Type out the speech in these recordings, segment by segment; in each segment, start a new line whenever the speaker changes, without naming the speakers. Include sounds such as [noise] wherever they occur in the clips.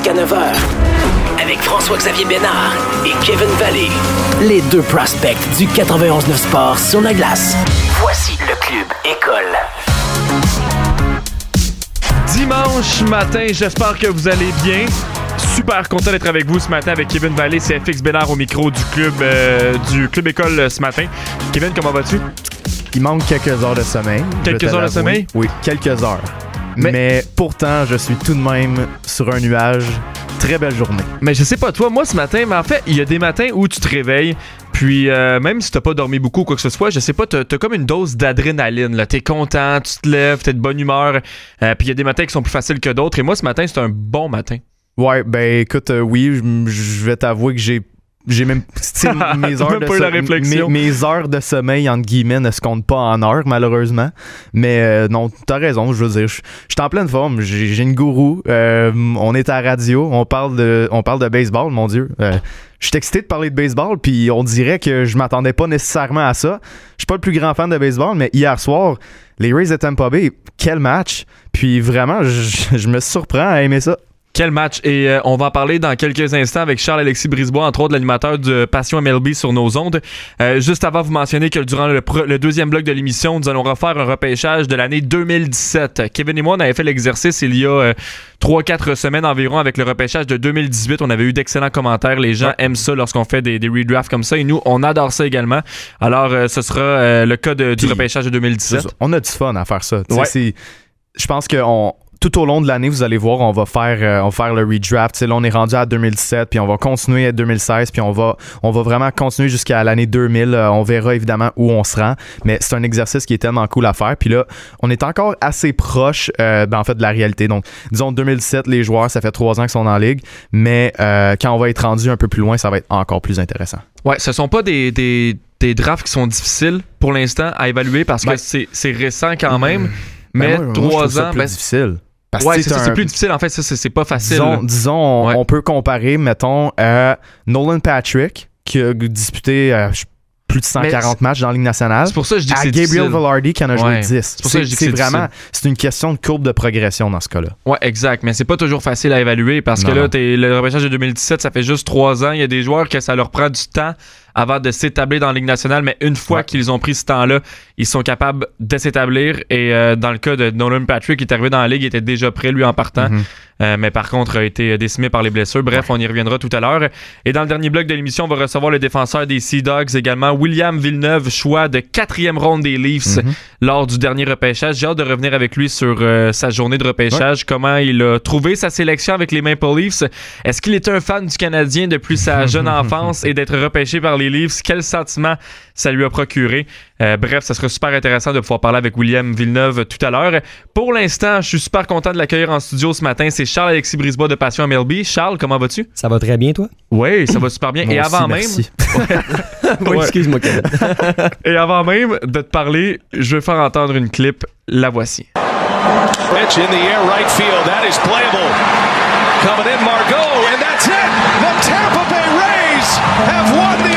jusqu'à 9h. Avec François-Xavier Bénard et Kevin Valley. Les deux prospects du 91-9 Sport sur la glace. Voici le Club École.
Dimanche matin, j'espère que vous allez bien. Super content d'être avec vous ce matin avec Kevin Vallée, c'est FX Bénard au micro du club, euh, du club école ce matin. Kevin, comment vas-tu?
Il manque quelques heures de sommeil.
Quelques heures de sommeil?
Oui, quelques heures.
Mais-
Mais... pourtant, je suis tout de même sur un nuage. Très belle journée.
Mais je sais pas toi, moi ce matin, mais en fait, il y a des matins où tu te réveilles, puis euh, même si t'as pas dormi beaucoup ou quoi que ce soit, je sais pas, t'as as comme une dose d'adrénaline. là. T'es content, tu te lèves, t'es de bonne humeur, euh, puis il y a des matins qui sont plus faciles que d'autres. Et moi ce matin, c'est un bon matin.
Ouais, ben écoute, euh, oui, je- je vais t'avouer que j'ai. J'ai même. [laughs] mes, heures
même
de
la
mes, mes heures de sommeil, entre guillemets, ne se comptent pas en heures, malheureusement. Mais euh, non, t'as raison, je veux dire. Je suis en pleine forme. J'ai j'ai une gourou. euh, on est à la radio. On parle de, on parle de baseball, mon Dieu. Euh, je suis excité de parler de baseball, puis on dirait que je m'attendais pas nécessairement à ça. Je suis pas le plus grand fan de baseball, mais hier soir, les Rays de Tampa Bay, quel match! Puis vraiment, je, je me surprends à aimer ça.
Quel match! Et euh, on va en parler dans quelques instants avec Charles-Alexis Brisebois, entre autres l'animateur de Passion MLB sur nos ondes. Euh, juste avant, vous mentionner que durant le, deuxième bloc de l'émission, nous allons refaire un repêchage de l'année 2017. Kevin et moi, on avait fait l'exercice il y a euh, 3-4 semaines environ avec le repêchage de 2018. On avait eu d'excellents commentaires. Les gens aiment ça lorsqu'on fait des, des redrafts comme ça. Et nous, on adore ça également. Alors, euh, ce sera euh, le cas de- du repêchage de 2017.
On a du fun à faire ça.
Ouais.
Je pense que on- tout au long de l'année, vous allez voir, on va faire, euh, on va faire le redraft. Tu sais, là, on est rendu à 2017, puis on va continuer à 2016, puis on va, on va vraiment continuer jusqu'à l'année 2000. Euh, on verra évidemment où on se rend, mais c'est un exercice qui est tellement cool à faire. Puis là, on est encore assez proche, euh, ben, en fait, de la réalité. Donc, disons 2017, les joueurs, ça fait trois ans qu'ils sont en ligue, mais quand on va être rendu un peu plus loin, ça va être encore plus intéressant.
Ouais, ce sont pas des, des, des drafts qui sont difficiles pour l'instant à évaluer parce que
Ouais.
c'est c'est récent quand même.
Ben,
Mais
moi,
trois ans,
plus
ben,
difficile. Parce
ouais, c'est
un-
plus difficile. En fait, ça, c'est pas facile.
Disons, disons on,
Ouais.
on peut comparer, mettons, à Nolan Patrick, qui a disputé euh, plus de 140 matchs dans la Ligue nationale,
C'est pour ça que je dis que
à
c'est
Gabriel. Velarde, qui en a joué
Ouais.
10.
C'est pour ça que je dis que
C'est vraiment, c'est une question de courbe de progression dans ce cas-là.
Ouais, exact. Mais c'est pas toujours facile à évaluer parce que là, le repêchage de 2017, ça fait juste trois ans. Il y a des joueurs que ça leur prend du temps avant de s'établir dans la Ligue nationale, mais une fois
Ouais.
qu'ils ont pris ce temps-là, ils sont capables de s'établir. Et euh, dans le cas de Nolan Patrick, qui est arrivé dans la Ligue, il était déjà prêt, lui, en partant.
Mhm.
Euh, mais par contre a été décimé par les blessures. Bref, on y reviendra tout à l'heure. Et dans le dernier bloc de l'émission, on va recevoir le défenseur des Sea Dogs également, William Villeneuve, choix de quatrième ronde des Leafs
Mhm.
lors du dernier repêchage. J'ai hâte de revenir avec lui sur euh, sa journée de repêchage, comment il a trouvé sa sélection avec les Maple Leafs. Est-ce qu'il était un fan du Canadien depuis sa [laughs] jeune enfance et d'être repêché par les Leafs? Quel sentiment ça lui a procuré? Euh, bref, ça sera super intéressant de pouvoir parler avec William Villeneuve tout à l'heure. Pour l'instant, je suis super content de l'accueillir en studio ce matin. C'est Charles-Alexis Brisebois de Passion MLB. Charles, comment vas-tu?
Ça va très bien, toi?
Oui, ça va super bien.
Moi
et
aussi,
avant même,
merci. [laughs] [laughs]
oui, excuse-moi, Kevin. [laughs]
et avant même de te parler, je vais faire entendre une clip. La voici.
Pitch in the air, right field. That is playable. Coming in, Margot, and that's it. The Tampa Bay Rays have won the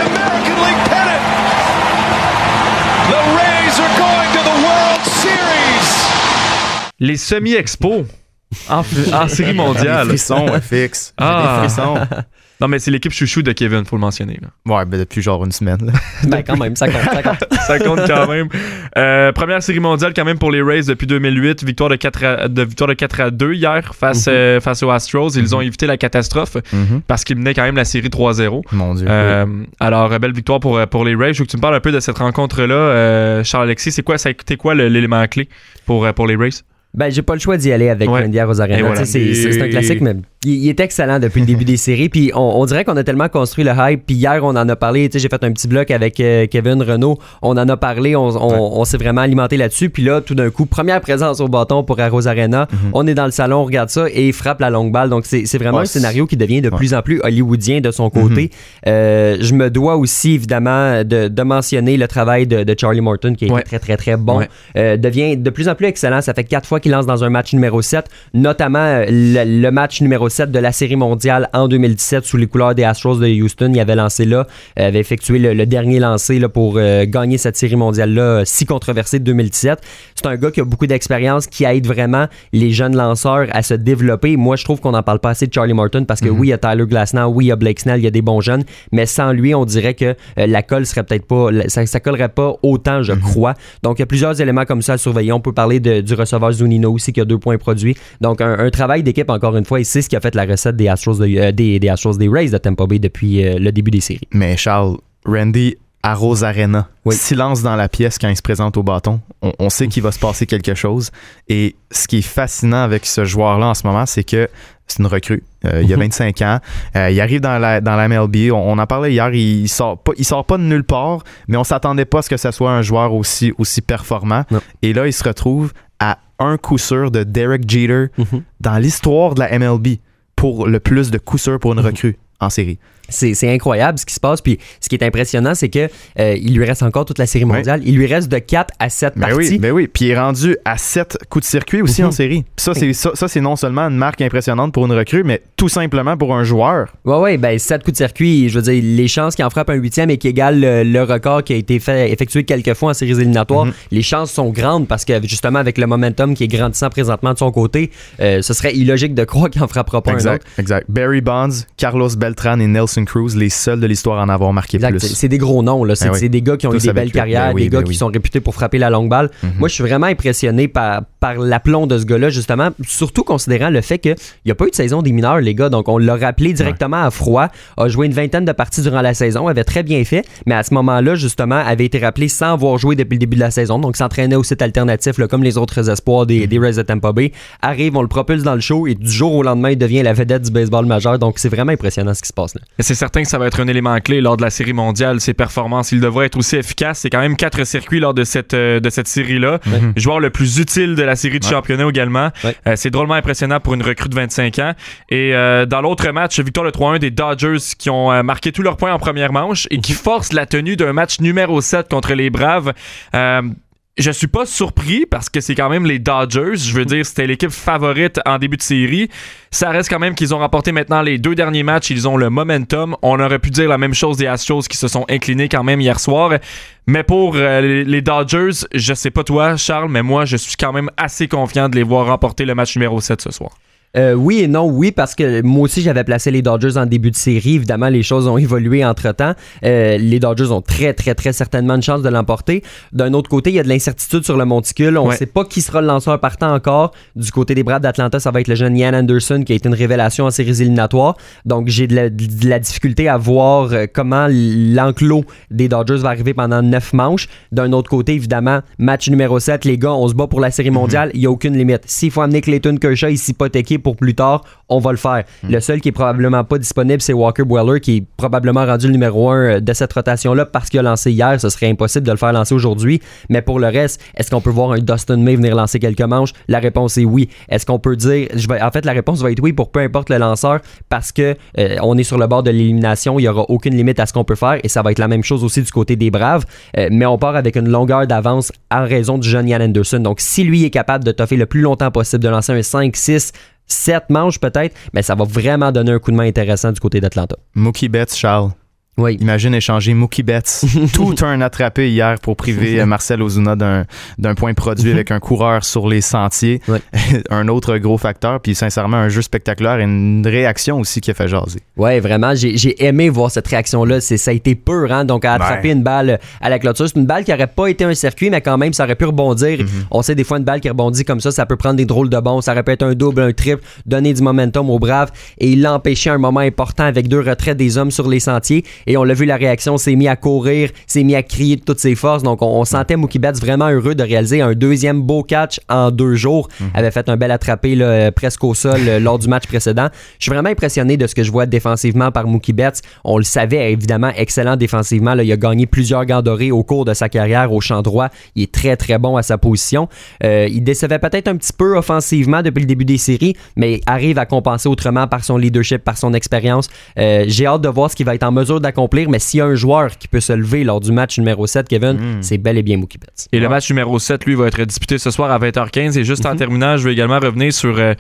Les semi-expos en, en [laughs] série
Des
mondiale.
frissons, [laughs] FX.
Ah.
Des frissons.
Non, mais c'est l'équipe chouchou de Kevin, faut le mentionner. là.
Ouais, ben depuis genre une semaine. là. [laughs]
ben, quand même, ça compte, ça compte.
Ça compte quand même. Euh, première série mondiale quand même pour les Rays depuis 2008. Victoire de 4 à, de, victoire de 4 à 2 hier face, euh, face aux Astros. Ils ont évité la catastrophe
Mhm.
parce qu'ils menaient quand même la série 3-0.
Mon Dieu.
Euh, alors, belle victoire pour, pour les Rays. Je veux que tu me parles un peu de cette rencontre-là. Euh, Charles-Alexis, c'est quoi, ça a été quoi l'élément clé pour, pour les Rays?
Ben, j'ai pas le choix d'y aller avec
Ouais. Et voilà.
C'est un classique, mais il, il est excellent depuis le début des [laughs] séries. Puis on, on dirait qu'on a tellement construit le hype. Puis hier, on en a parlé. Tu sais, J'ai fait un petit bloc avec euh, Kevin Renault. On en a parlé. On, on- on s'est vraiment alimenté là-dessus. Puis là, tout d'un coup, première présence au bâton pour Arros Arena. On est dans le salon, on regarde ça et il frappe la longue balle. Donc c'est vraiment
Ouais,
un scénario qui devient de
ouais.
plus en plus hollywoodien de son côté. Euh, je me dois aussi, évidemment, de, de mentionner le travail de, de Charlie Morton qui
Ouais.
très, très, très bon. Euh, devient de plus en plus excellent. Ça fait quatre fois qu'il lance dans un match numéro 7, notamment le, le match numéro 7 de la Série mondiale en 2017 sous les couleurs des Astros de Houston. Il avait lancé là, euh, avait effectué le, dernier lancé là, pour euh, gagner cette Série mondiale-là si controversée de 2017. C'est un gars qui a beaucoup d'expérience, qui aide vraiment les jeunes lanceurs à se développer. Moi, je trouve qu'on n'en parle pas assez de Charlie Martin parce que
Mhm.
oui, il y a Tyler Glasnow, oui, il y a Blake Snell, il y a des bons jeunes, mais sans lui, on dirait que la colle serait peut-être pas, ça, ça collerait pas autant,
Mhm.
je crois. Donc, il y a plusieurs éléments comme ça à surveiller. On peut parler de- du receveur Zunino aussi qui a deux points produits. Donc, un, un travail d'équipe, encore une fois, et c'est ce qui a fait la recette des Astros, de- euh, des, des Astros, des Rays de Tampa Bay depuis euh, le début des séries.
Mais Charles, Randy à Rosarena,
Oui.
silence dans la pièce quand il se présente au bâton. On, on sait qu'il va se passer quelque chose. Et ce qui est fascinant avec ce joueur-là en ce moment, c'est que c'est une recrue. Euh, il a
Mhm.
25 ans. Euh, il arrive dans la, dans la MLB. On, on en parlait hier. Il, sort pas, il sort pas de nulle part, mais on s'attendait pas à ce que ce soit un joueur aussi, aussi performant.
Non.
Et là, il se retrouve à un coup sûr de Derek Jeter dans l'histoire de la MLB pour le plus de coups sûrs pour une
Mhm.
recrue en série.
C'est incroyable ce qui se passe. Puis ce qui est impressionnant, c'est que euh, il lui reste encore toute la série mondiale. Il lui reste de 4 à 7
Ben
parties.
oui, ben oui. Puis il est rendu à 7 coups de circuit aussi
Mhm.
en série. Puis ça, c'est ça, ça, c'est non seulement une marque impressionnante pour une recrue, mais tout simplement pour un joueur.
Ouais, ouais, ben 7 coups de circuit, je veux dire, les chances qu'il en frappe un huitième et qu'il égale le, le record qui a été fait, effectué quelques fois en séries éliminatoires,
Mhm.
les chances sont grandes parce que justement, avec le momentum qui est grandissant présentement de son côté, euh, ce serait illogique de croire qu'il en frappera pas un
Exact,
autre.
exact. Barry Bonds, Carlos Beltran et Nelson Cruz, les seuls de l'histoire à en avoir marqué
Exact.
Plus.
c'est des gros noms, là. C'est
Ben oui.
c'est des gars qui ont
Tous
eu des belles carrières,
Ben oui,
des gars
ben
qui
oui.
sont réputés pour frapper la longue balle.
Mhm.
Moi, je suis vraiment impressionné par, par l'aplomb de ce gars-là, justement, surtout considérant le fait qu'il n'y a pas eu de saison des mineurs, les gars. Donc, on l'a rappelé directement à froid, a joué une vingtaine de parties durant la saison, avait très bien fait, mais à ce moment-là, justement, avait été rappelé sans avoir joué depuis le début de la saison. Donc, s'entraînait au site alternatif, là, comme les autres espoirs des, des Rays de Tampa Bay. Arrive, on le propulse dans le show et du jour au lendemain, il devient la vedette du baseball majeur. Donc, c'est vraiment impressionnant ce qui se passe là.
C'est certain que ça va être un élément clé lors de la série mondiale, ses performances. Il devrait être aussi efficace. C'est quand même quatre circuits lors de cette, euh, de cette série-là. Joueur le plus utile de la série de
Ouais.
championnat également.
Ouais.
Euh, c'est drôlement impressionnant pour une recrue de 25 ans. Et euh, dans l'autre match, victoire de 3-1 des Dodgers qui ont marqué tous leurs points en première manche et qui forcent la tenue d'un match numéro 7 contre les Braves. Je suis pas surpris parce que c'est quand même les Dodgers. Je veux dire, c'était l'équipe favorite en début de série. Ça reste quand même qu'ils ont remporté maintenant les deux derniers matchs. Ils ont le momentum. On aurait pu dire la même chose des Astros qui se sont inclinés quand même hier soir. Mais pour euh, les Dodgers, je sais pas toi, Charles, mais moi, je suis quand même assez confiant de les voir remporter le match numéro 7 ce soir.
Euh, oui et non, oui, parce que moi aussi j'avais placé les Dodgers en début de série. Évidemment, les choses ont évolué entre temps. les Dodgers ont très, très, très certainement une chance de l'emporter. D'un autre côté, il y a de l'incertitude sur le monticule. On ne
Ouais.
sait pas qui sera le lanceur partant encore. Du côté des Braves d'Atlanta, ça va être le jeune Ian Anderson qui a été une révélation en séries éliminatoires. Donc j'ai de la, de la difficulté à voir euh, comment l'enclos des Dodgers va arriver pendant neuf manches. D'un autre côté, évidemment, match numéro 7, les gars, on se bat pour la série mondiale. Il n'y a aucune limite. S'il faut amener Clayton Kershaw ici hypothéqué pour plus tard, on va le faire. Le seul qui est probablement pas disponible, c'est Walker Buehler, qui est probablement rendu le numéro 1 de cette rotation-là parce qu'il a lancé hier. Ce serait impossible de le faire lancer aujourd'hui. Mais pour le reste, est-ce qu'on peut voir un Dustin May venir lancer quelques manches? La réponse est oui. Est-ce qu'on peut dire... Je vais, en fait, la réponse va être oui pour peu importe le lanceur parce que euh, on est sur le bord de l'élimination. Il n'y aura aucune limite à ce qu'on peut faire et ça va être la même chose aussi du côté des Braves. Euh, mais on part avec une longueur d'avance en raison du jeune Ian Anderson. Donc, si lui est capable de toffer le plus longtemps possible, de lancer un 5, 6, 7 manches peut-être, mais ça va vraiment donner un coup de main intéressant du côté d'Atlanta.
Mookie Betts, Charles.
Oui.
Imagine échanger Mookie Betts. [laughs] Tout un attrapé hier pour priver [laughs] Marcel Ozuna d'un point produit avec un coureur sur les sentiers. [laughs] Un autre gros facteur. Puis sincèrement, un jeu spectaculaire et une réaction aussi qui a fait jaser.
Ouais, vraiment, j'ai aimé voir cette réaction-là. Ça a été pur, hein? Donc, à attraper
Ouais.
une balle à la clôture. C'est une balle qui aurait pas été un circuit, mais quand même, ça aurait pu rebondir. On sait des fois, une balle qui rebondit comme ça, ça peut prendre des drôles de bons. Ça aurait pu être un double, un triple, donner du momentum aux Braves. Et il l'a empêché à un moment important avec deux retraits des hommes sur les sentiers. Et on l'a vu la réaction, s'est mis à courir, s'est mis à crier de toutes ses forces. Donc, on, on sentait Mookie Betts vraiment heureux de réaliser un deuxième beau catch en deux jours. Avait fait un bel attrapé là, presque au sol euh, lors du match précédent. Je suis vraiment impressionné de ce que je vois défensivement par Mookie Betts. On le savait, évidemment, excellent défensivement. Là, il a gagné plusieurs gants dorés au cours de sa carrière au champ droit. Il est très, très bon à sa position. Euh, il décevait peut-être un petit peu offensivement depuis le début des séries, mais arrive à compenser autrement par son leadership, par son expérience. Euh, J'ai hâte de voir ce qu'il va être en mesure d'accomplir accomplir, mais s'il y a un joueur qui peut se lever lors du match numéro 7, Kevin,
Mm.
c'est bel et bien Mookie Betts.
Et le match numéro 7, lui, va être disputé ce soir à 20h15. Et juste en
Mhm.
terminant, je veux également revenir sur. euh,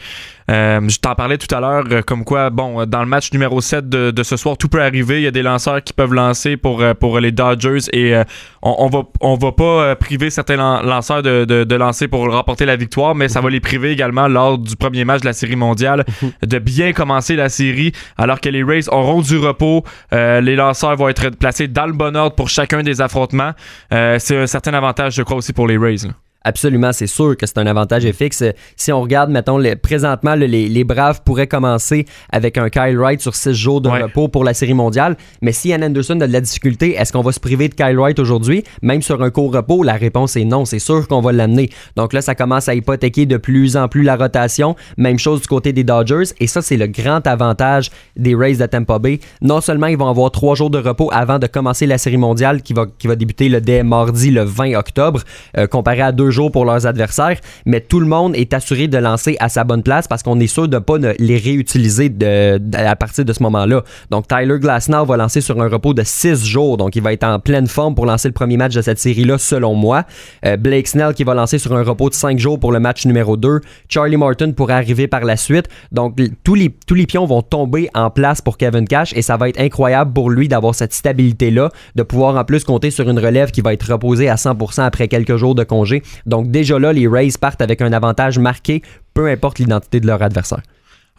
euh, je t'en parlais tout à l'heure, euh, comme quoi, bon, dans le match numéro 7 de, de ce soir, tout peut arriver. Il y a des lanceurs qui peuvent lancer pour, pour les Dodgers et on, on va, on va pas priver certains lan- lanceurs de, de, de lancer pour remporter la victoire, mais ça va les priver également lors du premier match de la série mondiale de bien commencer la série alors que les Rays auront du repos. Les lanceurs vont être placés dans le bon ordre pour chacun des affrontements. Euh, c'est un certain avantage, je crois, aussi pour les Rays.
Absolument, c'est sûr que c'est un avantage fixe. Si on regarde, mettons, les- présentement, les, les Braves pourraient commencer avec un Kyle Wright sur six jours de
Ouais.
repos pour la Série mondiale. Mais si Ian Anderson a de la difficulté, est-ce qu'on va se priver de Kyle Wright aujourd'hui? Même sur un court repos, la réponse est non. C'est sûr qu'on va l'amener. Donc là, ça commence à hypothéquer de plus en plus la rotation. Même chose du côté des Dodgers. Et ça, c'est le grand avantage des Rays de Tampa Bay. Non seulement ils vont avoir trois jours de repos avant de commencer la Série mondiale qui va, qui va débuter le dès mardi le 20 octobre, euh, comparé à deux jours pour leurs adversaires, mais tout le monde est assuré de lancer à sa bonne place parce qu'on est sûr de ne pas les réutiliser à partir de ce moment-là. Donc Tyler Glasnow va lancer sur un repos de six jours, donc il va être en pleine forme pour lancer le premier match de cette série-là, selon moi. Euh, Blake Snell qui va lancer sur un repos de cinq jours pour le match numéro 2. Charlie Martin pourrait arriver par la suite. Donc tous les, tous les pions vont tomber en place pour Kevin Cash et ça va être incroyable pour lui d'avoir cette stabilité-là, de pouvoir en plus compter sur une relève qui va être reposée à 100% après quelques jours de congé. Donc déjà là, les Rays partent avec un avantage marqué, peu importe l'identité de leur adversaire.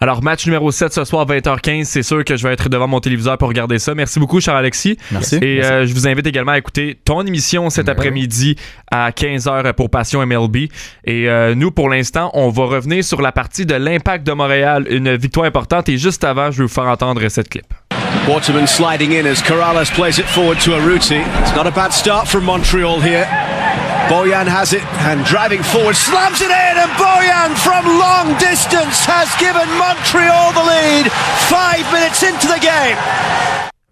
Alors, match numéro 7 ce soir, 20h15. C'est sûr que je vais être devant mon téléviseur pour regarder ça. Merci beaucoup, Charles-Alexis.
Merci.
Et euh, je vous invite également à écouter ton émission cet après-midi à 15h pour Passion MLB. Et euh, nous, pour l'instant, on va revenir sur la partie de l'impact de Montréal. Une victoire importante. Et juste avant, je vais vous faire entendre cette clip.
Waterman sliding in as Corrales plays it forward to Aruti. It's not a bad start from Montreal here. Boyan has it and driving forward, slams it in, and Boyan from long distance has given Montreal the lead. Five minutes into the game.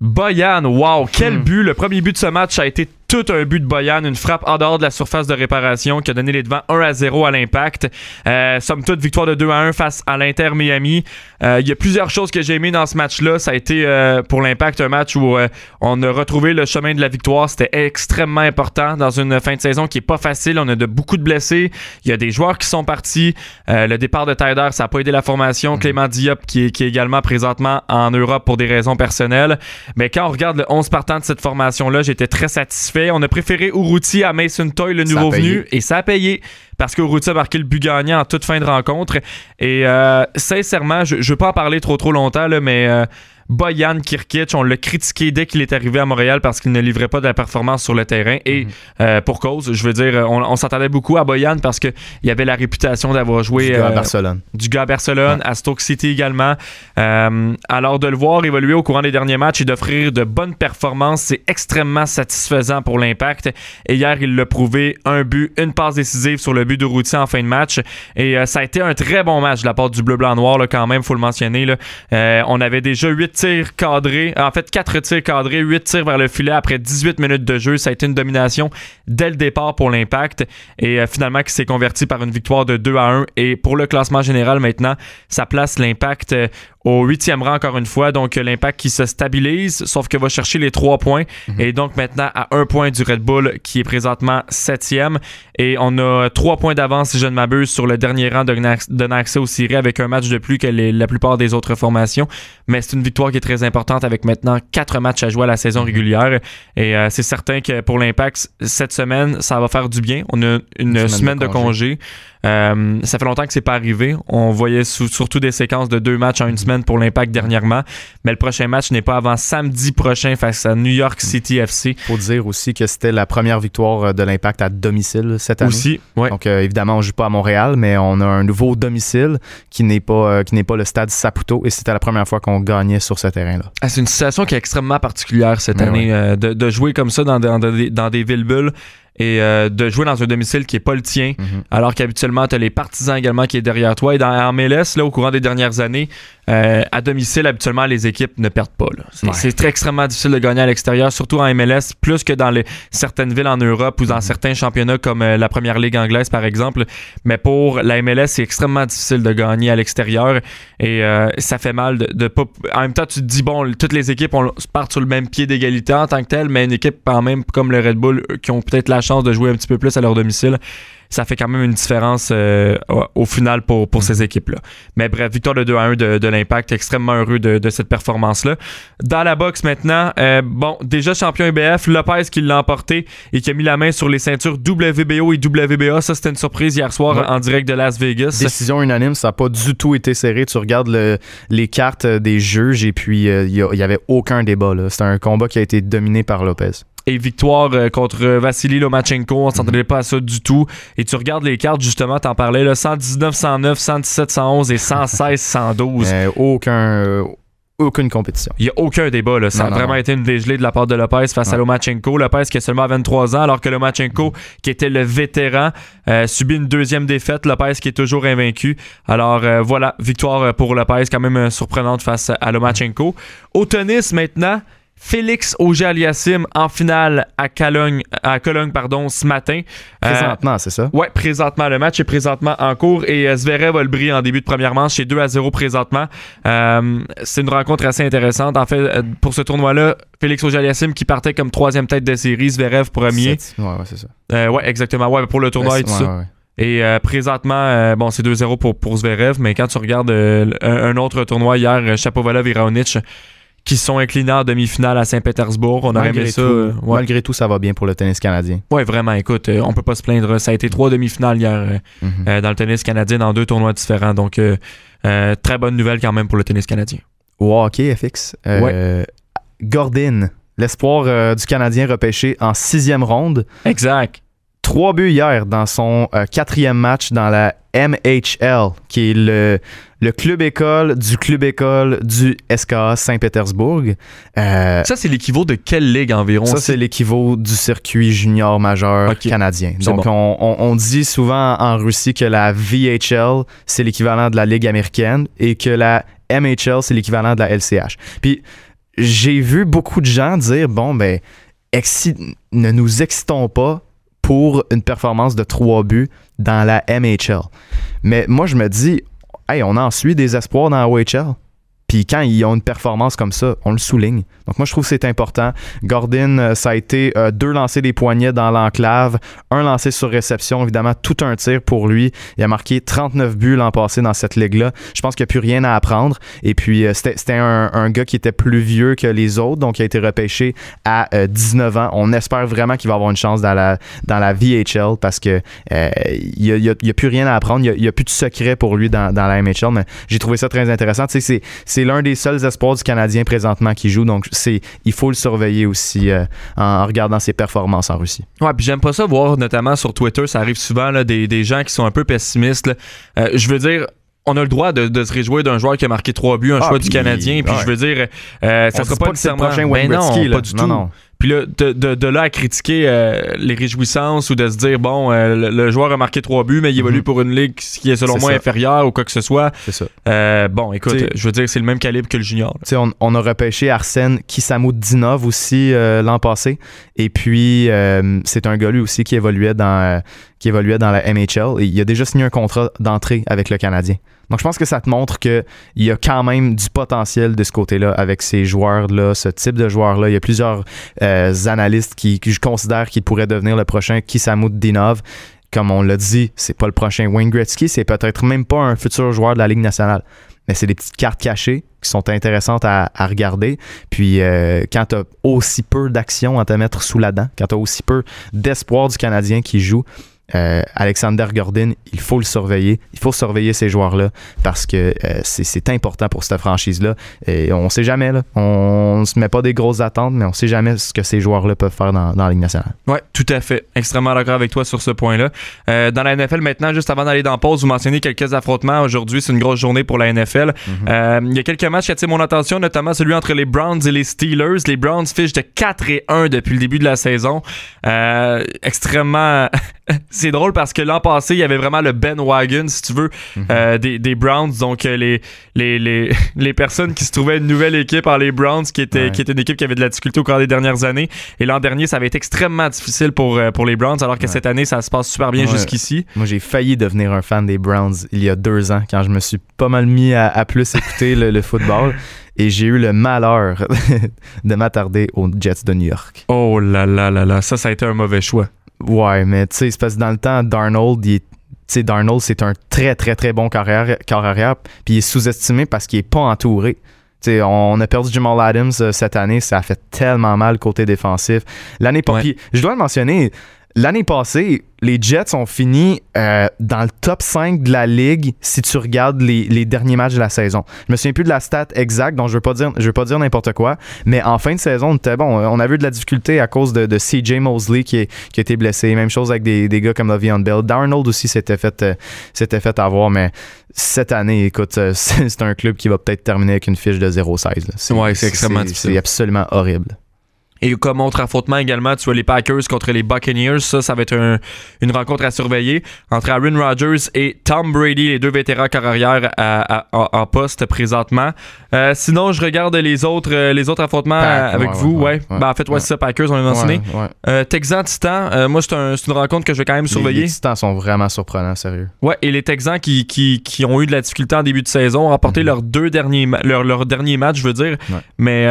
Boyan, wow, quel hmm. but! Le premier but de ce match a été tout un but de Boyan, une frappe en dehors de la surface de réparation qui a donné les devants 1 à 0 à l'impact. Euh, somme toute, victoire de 2 à 1 face à l'Inter Miami. Euh, Il y a plusieurs choses que j'ai aimées dans ce match-là. Ça a été euh, pour l'impact un match où euh, on a retrouvé le chemin de la victoire. C'était extrêmement important dans une fin de saison qui est pas facile. On a de beaucoup de blessés. Il y a des joueurs qui sont partis. Euh, le départ de Tyler, ça n'a pas aidé la formation. Clément Diop qui est, qui est également présentement en Europe pour des raisons personnelles. Mais quand on regarde le 11 partant de cette formation-là, j'étais très satisfait. On a préféré Uruti à Mason Toy, le nouveau venu, et ça a payé parce que Uruti a marqué le but gagnant en toute fin de rencontre. Et euh, sincèrement, je ne veux pas en parler trop trop longtemps, là, mais euh, Boyan Kirkic, on l'a critiqué dès qu'il est arrivé à Montréal parce qu'il ne livrait pas de la performance sur le terrain. Et
Mhm.
euh, pour cause, je veux dire, on, on s'attendait beaucoup à Boyan parce qu'il avait la réputation d'avoir joué
Du gars à
euh,
Barcelone.
du gars à Barcelone, à Stoke City également. Euh, alors de le voir évoluer au courant des derniers matchs et d'offrir de bonnes performances, c'est extrêmement satisfaisant pour l'impact. Et hier, il l'a prouvé, un but, une passe décisive sur le but de Routier en fin de match. Et ça a été un très bon match de la part du bleu-blanc-noir là, quand même, faut le mentionner. Là. On avait déjà 8 tirs cadrés, en fait 4 tirs cadrés, 8 tirs vers le filet après 18 minutes de jeu. Ça a été une domination dès le départ pour l'impact et euh, finalement qui s'est converti par une victoire de 2 à 1. Et pour le classement général maintenant, ça place l'impact euh, au huitième rang encore une fois. Donc l'impact qui se stabilise, sauf que va chercher les trois points. Et donc maintenant à un point du Red Bull qui est présentement septième. Et on a trois points d'avance, si je ne m'abuse, sur le dernier rang de Gnax- de accès aux séries avec un match de plus que les- la plupart des autres formations. Mais c'est une victoire qui est très importante avec maintenant quatre matchs à jouer à la saison régulière. Et euh, c'est certain que pour l'impact, cette semaine, ça va faire du bien. On a une, semaine, de congé. Euh, ça fait longtemps que c'est pas arrivé. On voyait surtout des séquences de deux matchs en une semaine pour l'impact dernièrement. Mais le prochain match n'est pas avant samedi prochain face à New York City FC.
Faut dire aussi que c'était la première victoire euh, de l'Impact à domicile cette année.
Aussi, ouais.
Donc euh, évidemment, on joue pas à Montréal, mais on a un nouveau domicile qui n'est pas euh, qui n'est pas le stade Saputo et c'était la première fois qu'on gagnait sur ce terrain-là.
Ah, c'est une situation qui est extrêmement particulière cette
Mais
année. euh, de, de jouer comme ça dans, dans- dans des, dans des villes bulles et euh, de jouer dans un domicile qui est pas le tien,
Mhm.
alors qu'habituellement, tu as les partisans également qui est derrière toi. Et dans en MLS, là, au courant des dernières années, euh, à domicile, habituellement, les équipes ne perdent pas. C'est
Ouais.
très extrêmement difficile de gagner à l'extérieur, surtout en MLS, plus que dans les, certaines villes en Europe ou dans certains championnats comme euh, la Première Ligue anglaise, par exemple. Mais pour la MLS, c'est extrêmement difficile de gagner à l'extérieur et ça fait mal de, de pas. En même temps, tu te dis, bon, toutes les équipes on, partent sur le même pied d'égalité en tant que telle, mais une équipe quand même comme le Red Bull, qui ont peut-être la chance de jouer un petit peu plus à leur domicile, ça fait quand même une différence euh, au, final pour, pour ces équipes-là. Mais bref, victoire de 2 à 1 de, de l'Impact, extrêmement heureux de, de cette performance-là. Dans la boxe maintenant, euh, bon, déjà champion IBF, Lopez qui l'a emporté et qui a mis la main sur les ceintures WBO et WBA. Ça, c'était une surprise hier soir
Ouais.
en direct de Las Vegas.
Décision unanime, ça n'a pas du tout été serré. Tu regardes le- les cartes euh, des juges et puis euh, il n'y avait aucun débat. C'était un combat qui a été dominé par Lopez.
Et victoire euh, contre Vassili Lomachenko. On s'entendait pas à ça du tout. Et tu regardes les cartes, justement, t'en parlais, là, 119, 109, 117, 111 et 116, 112.
Mais aucun, euh, aucune compétition.
Il n'y a aucun débat. Là. Ça
Non,
a
non,
vraiment
non.
été une dégelée de la part de Lopez face à. Lomachenko. Lopez qui a seulement 23 ans, alors que Lomachenko, qui était le vétéran, euh, subit une deuxième défaite. Lopez qui est toujours invaincu. Alors euh, voilà, victoire euh, pour Lopez, quand même euh, surprenante face à Lomachenko. Au tennis maintenant. Félix Auger-Aliassime en finale à Cologne, à Cologne pardon, ce matin. Euh,
Présentement, c'est ça?
Ouais, présentement, le match est présentement en cours et euh, Zverev a le bris en début de première manche. C'est 2 à 0 présentement. Euh, c'est une rencontre assez intéressante. En fait, pour ce tournoi-là, Félix Auger-Aliassime qui partait comme troisième tête de série, Zverev premier.
Sept. Ouais, c'est ça.
Ouais, exactement. Ouais, pour le tournoi et tout
Ouais,
ça.
ouais.
Et euh, présentement, euh, bon, c'est 2-0 pour, pour Zverev, mais quand tu regardes euh, un, un autre tournoi hier, Shapovalov et Raonic, qui sont inclinés en demi-finale à Saint-Pétersbourg, on aurait aimé ça.
tout,
euh, ouais.
malgré tout, ça va bien pour le tennis canadien.
Ouais, vraiment, écoute, euh, on peut pas se plaindre. Ça a été trois demi-finales hier euh,
Mhm.
euh, dans le tennis canadien dans deux tournois différents. Donc, très bonne nouvelle quand même pour le tennis canadien.
Au hockey, FX. Euh, Gordon, l'espoir du Canadien repêché en sixième ronde.
Exact.
Trois buts hier dans son euh, quatrième match dans la MHL, qui est le, le club école du club école du SKA Saint-Pétersbourg. Euh,
Ça, c'est l'équivalent de quelle ligue environ?
ça, c'est l'équivalent du circuit junior majeur canadien. Donc,
bon.
on, on- dit souvent en Russie que la VHL, c'est l'équivalent de la Ligue américaine et que la MHL, c'est l'équivalent de la LCH. Puis, j'ai vu beaucoup de gens dire bon, ben, ne nous excitons pas pour une performance de trois buts dans la MHL. Mais moi, je me dis, hey, on en suit des espoirs dans la OHL. Puis quand ils ont une performance comme ça, on le souligne. Donc moi, je trouve que c'est important. Gordon, euh, ça a été euh, deux lancers des poignets dans l'enclave, un lancé sur réception, évidemment, tout un tir pour lui. Il a marqué 39 buts l'an passé dans cette ligue-là. Je pense qu'il n'y a plus rien à apprendre. Et puis, euh, c'était un, gars qui était plus vieux que les autres, donc il a été repêché à euh, 19 ans. On espère vraiment qu'il va avoir une chance dans la, VHL parce que il n'y a, plus rien à apprendre. Il n'y a plus de secret pour lui dans, dans la MHL, mais j'ai trouvé ça très intéressant. Tu sais, c'est- c'est l'un des seuls espoirs du Canadien présentement qui joue, donc c'est il faut le surveiller aussi euh, en, en regardant ses performances en Russie.
Ouais, puis j'aime pas ça voir, notamment sur Twitter, ça arrive souvent, là, des, des gens qui sont un peu pessimistes. Euh, je veux dire. On a le droit de, de se réjouir d'un joueur qui a marqué trois buts, un
Ah,
choix
puis-
du Canadien. Puis
ouais.
je veux dire, euh, ça
On
sera pas,
le
nécessairement-
prochain
Ben
Wayne
non, pas du
Non,
tout.
non.
Puis là, de, de- de là à critiquer euh, les réjouissances ou de se dire, bon, euh, le, le joueur a marqué trois buts, mais il évolue
Mhm.
pour une ligue qui est selon moi
ça.
inférieure ou quoi que ce soit.
C'est ça.
Euh, bon, écoute,
T'sais-
je veux dire, c'est le même calibre que le junior.
Tu sais, on, on a repêché Arsène Kisamoudinov aussi euh, l'an passé. Et puis, c'est un gars lui aussi qui évoluait dans, qui évoluait dans la MHL. Et il a déjà signé un contrat d'entrée avec le Canadien. Donc, je pense que ça te montre qu'il y a quand même du potentiel de ce côté-là avec ces joueurs-là, ce type de joueurs-là. Il y a plusieurs euh, analystes qui, qui je considère qu'il pourrait devenir le prochain Kisamoudinov. Comme on l'a dit, c'est pas le prochain Wayne Gretzky, c'est peut-être même pas un futur joueur de la Ligue nationale mais c'est des petites cartes cachées qui sont intéressantes à, à regarder. Puis euh, quand tu as aussi peu d'action à te mettre sous la dent, quand tu as aussi peu d'espoir du Canadien qui joue, euh, Alexander Gordon, il faut le surveiller. Il faut surveiller ces joueurs-là parce que euh, c'est important pour cette franchise-là. Et on sait jamais, là. On ne se met pas des grosses attentes, mais on sait jamais ce que ces joueurs-là peuvent faire dans, dans, la Ligue nationale.
Oui, tout à fait. Extrêmement d'accord avec toi sur ce point-là. Euh, dans la NFL, maintenant, juste avant d'aller dans pause, vous mentionnez quelques affrontements. Aujourd'hui, c'est une grosse journée pour la NFL. Mm-hmm. il y a quelques matchs qui attirent mon attention, notamment celui entre les Browns et les Steelers. Les Browns fichent de 4 et 1 depuis le début de la saison. extrêmement [laughs] [laughs] c'est drôle parce que l'an passé, il y avait vraiment le Ben Wagon, si tu veux, mhm. euh, des, des, Browns. Donc, euh, les, les, les, [laughs] les, personnes qui se trouvaient une nouvelle équipe en les Browns, qui était, qui était une équipe qui avait de la difficulté au cours des dernières années. Et l'an dernier, ça avait été extrêmement difficile pour, euh, pour les Browns, alors que cette année, ça se passe super bien jusqu'ici.
Moi, j'ai failli devenir un fan des Browns il y a deux ans, quand je me suis pas mal mis à, plus [laughs] écouter le, football et j'ai eu le malheur [laughs] de m'attarder aux Jets de New York.
Oh là là là là, ça, ça a été un mauvais choix.
Ouais, mais tu sais, c'est parce que dans le temps, Darnold, il Darnold, c'est un très, très, très bon carrière, puis il est sous-estimé parce qu'il est pas entouré. sais, on a perdu Jamal Adams euh, cette année, ça a fait tellement mal côté défensif. L'année ouais. je dois le mentionner, L'année passée, les Jets ont fini euh, dans le top 5 de la ligue si tu regardes les, derniers matchs de la saison. Je me souviens plus de la stat exacte, donc je veux pas dire, je veux pas dire n'importe quoi, mais en fin de saison, on était bon. On a vu de la difficulté à cause de, CJ Mosley qui, qui a été blessé. Même chose avec des, des gars comme Le'Veon Bell. Darnold aussi s'était fait, euh, s'était fait avoir, mais cette année, écoute, euh, [laughs] c'est un club qui va peut-être terminer avec une fiche de 0-16.
Ouais, c'est extrêmement difficile.
C'est absolument horrible.
Et comme autre affrontement également, tu vois les Packers contre les Buccaneers. Ça, ça va être une rencontre à surveiller entre Aaron Rodgers et Tom Brady, les deux vétérans carrière en poste présentement. Euh, sinon, je regarde les autres, euh, les autres affrontements avec vous. Ouais, Ben, en fait, ouais, c'est ça, Packers, on l'a mentionné. Euh, Texans, Titans, moi, c'est un, une rencontre que je vais quand même surveiller.
Les, Titans sont vraiment surprenants, sérieux.
Ouais, et les Texans qui, qui, qui ont eu de la difficulté en début de saison ont remporté mhm. leurs deux derniers, leur, leur dernier match, je veux dire, mais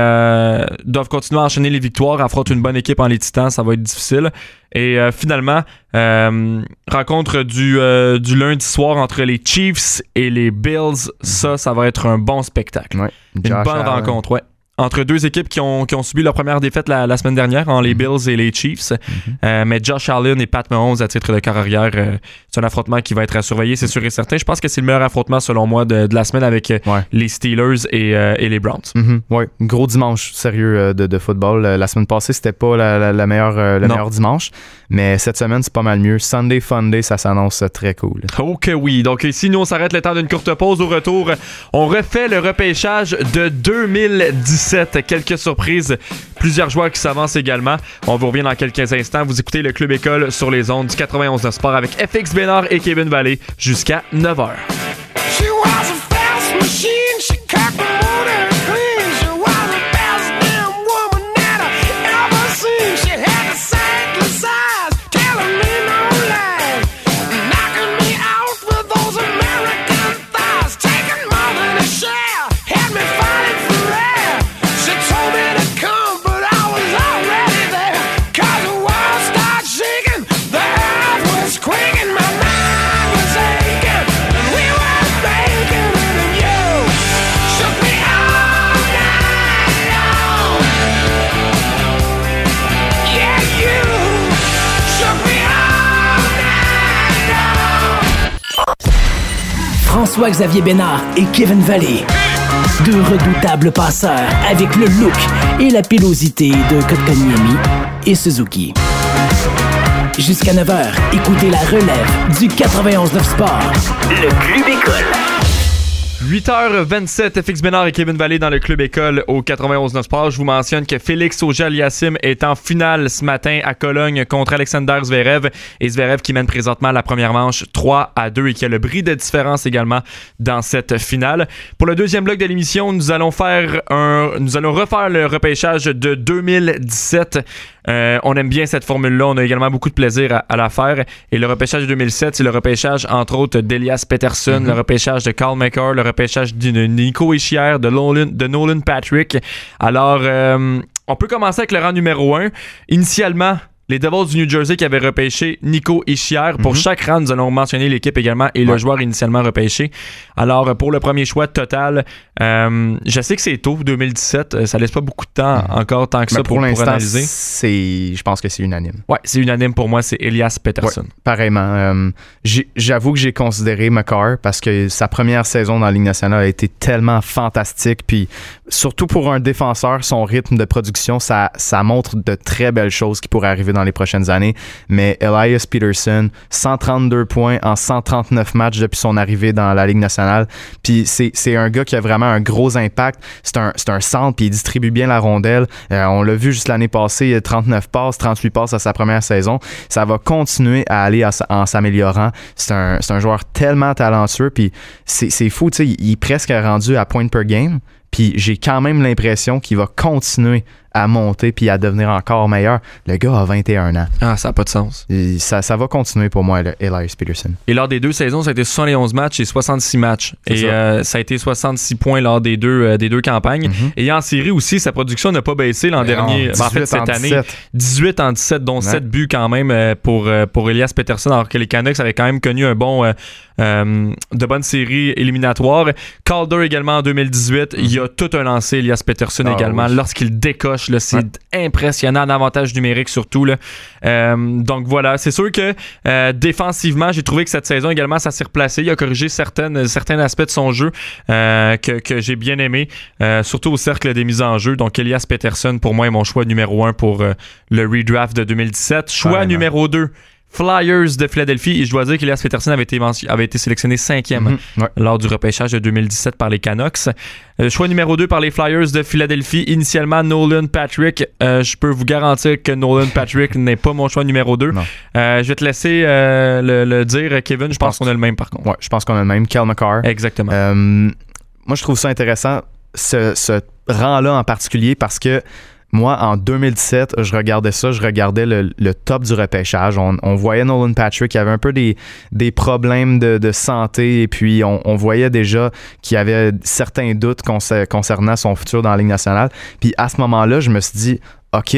doivent continuer à enchaîner les victoires affronte une bonne équipe en les Titans, ça va être difficile. Et euh, finalement, euh, rencontre du, euh, du lundi soir entre les Chiefs et les Bills, ça, ça va être un bon spectacle. Une bonne rencontre, ouais entre deux équipes qui ont, qui ont subi leur première défaite la, semaine dernière, en les mhm. Bills et les Chiefs. Mhm. Euh, mais Josh Allen et Pat Mahomes à titre de carrière, euh, c'est un affrontement qui va être à surveiller, c'est sûr et certain. Je pense que c'est le meilleur affrontement selon moi de, la semaine avec euh, les Steelers et, et les Browns.
Mhm. Oui, gros dimanche sérieux de, de football. La semaine passée, c'était pas la, la, meilleure, le meilleur dimanche, mais cette semaine, c'est pas mal mieux. Sunday Funday, ça s'annonce très cool.
Ok, oui. Donc ici, nous, on s'arrête le temps d'une courte pause. Au retour, on refait le repêchage de 2017. Quelques surprises, plusieurs joueurs qui s'avancent également. On vous revient dans quelques instants. Vous écoutez le Club École sur les ondes du 91 de Sport avec FX Bénard et Kevin Vallée jusqu'à 9h.
François-Xavier Bénard et Kevin Valley. Deux redoutables passeurs avec le look et la pilosité de Kotkaniemi et Suzuki. Jusqu'à 9h, écoutez la relève du 91-9 Sport. Le Club École.
8h27, FX Bénard et Kevin Vallée dans le club école au 91 Sport. Je vous mentionne que Félix Auger-Aliassime est en finale ce matin à Cologne contre Alexander Zverev. Et Zverev qui mène présentement la première manche 3 à 2 et qui a le bris de différence également dans cette finale. Pour le deuxième bloc de l'émission, nous allons faire un, nous allons refaire le repêchage de 2017. Euh, on aime bien cette formule-là. On a également beaucoup de plaisir à, la faire. Et le repêchage de 2007, c'est le repêchage, entre autres, d'Elias Peterson, mm-hmm. le repêchage de Carl McCarr, le repêchage de Nico Ischier, de Nolan, de Nolan Patrick. Alors, euh, on peut commencer avec le rang numéro 1. Initialement, les Devils du New Jersey qui avaient repêché Nico Ischier. Pour
Mhm.
chaque round, nous allons mentionner l'équipe également et le
Ouais.
joueur initialement repêché. Alors, euh, pour le premier choix total, euh, je sais que c'est tôt, 2017. euh, Ça laisse pas beaucoup de temps, encore tant que ça, pour,
pour
pour
l'instant,
analyser.
c'est, je pense que c'est unanime.
Ouais, c'est unanime pour moi, c'est Elias Peterson.
Pareillement. euh, J'avoue que j'ai considéré McCarr parce que sa première saison dans la Ligue nationale a été tellement fantastique. Puis surtout pour un défenseur, son rythme de production, ça, ça montre de très belles choses qui pourraient arriver dans les prochaines années. Mais Elias Peterson, 132 points en 139 matchs depuis son arrivée dans la Ligue nationale. Puis c'est un gars qui a vraiment un gros impact. C'est un, un centre, puis il distribue bien la rondelle. Euh, on l'a vu juste l'année passée, il a 39 passes, 38 passes à sa première saison. Ça va continuer à aller en s'améliorant. C'est un, un joueur tellement talentueux, puis c'est fou, tu sais, il, il est presque rendu à point per game. Puis j'ai quand même l'impression qu'il va continuer à monter puis à devenir encore meilleur. Le gars a 21 ans.
Ah, ça n'a pas de sens.
Et ça, ça va continuer pour moi, le Elias Peterson.
Et lors des deux saisons, ça a été 71 matchs et 66 matchs. Et
ça.
euh, ça a été 66 points lors des deux, euh, des deux campagnes.
Mhm.
Et en série aussi, sa production n'a pas baissé l'an
non,
dernier. Ben, en fait,
18
cette
en
année.
17.
18 en 17, dont
Ouais.
7 buts quand même euh, pour, pour Elias Peterson, alors que les Canucks avaient quand même connu un bon, euh, euh, de bonnes séries éliminatoires. Calder également en 2018. Il y a tout un lancé, Elias Peterson
Ah,
également.
oui.
Lorsqu'il décoche, c'est
Ouais.
impressionnant, en avantage numérique surtout. Là. Euh, donc voilà, c'est sûr que euh, défensivement, j'ai trouvé que cette saison également, ça s'est replacé. Il a corrigé certaines, certains aspects de son jeu euh, que, que j'ai bien aimé, surtout au cercle des mises en jeu. Donc Elias Peterson, pour moi, est mon choix numéro un pour le redraft de 2017. Choix numéro 2. Flyers de Philadelphie et je dois dire qu'Elias Peterson avait été, mention- avait été sélectionné cinquième
Mhm. Ouais.
lors du repêchage de 2017 par les Canucks. Euh, choix numéro 2 par les Flyers de Philadelphie. Initialement, Nolan Patrick. Euh, je peux vous garantir que Nolan [laughs] Patrick n'est pas mon choix numéro 2.
Non.
je vais te laisser euh, le, le dire, Kevin. Je pense
pense
qu'on a le même par contre.
Ouais, je pense qu'on a le même. Cal McCarr.
Exactement.
Euh, moi, je trouve ça intéressant, ce, ce rang-là en particulier, parce que moi, en 2017, je regardais ça, je regardais le, top du repêchage. On, voyait Nolan Patrick qui avait un peu des, problèmes de, santé, et puis on, voyait déjà qu'il avait certains doutes concer- concernant son futur dans la Ligue nationale. Puis à ce moment-là, je me suis dit, OK,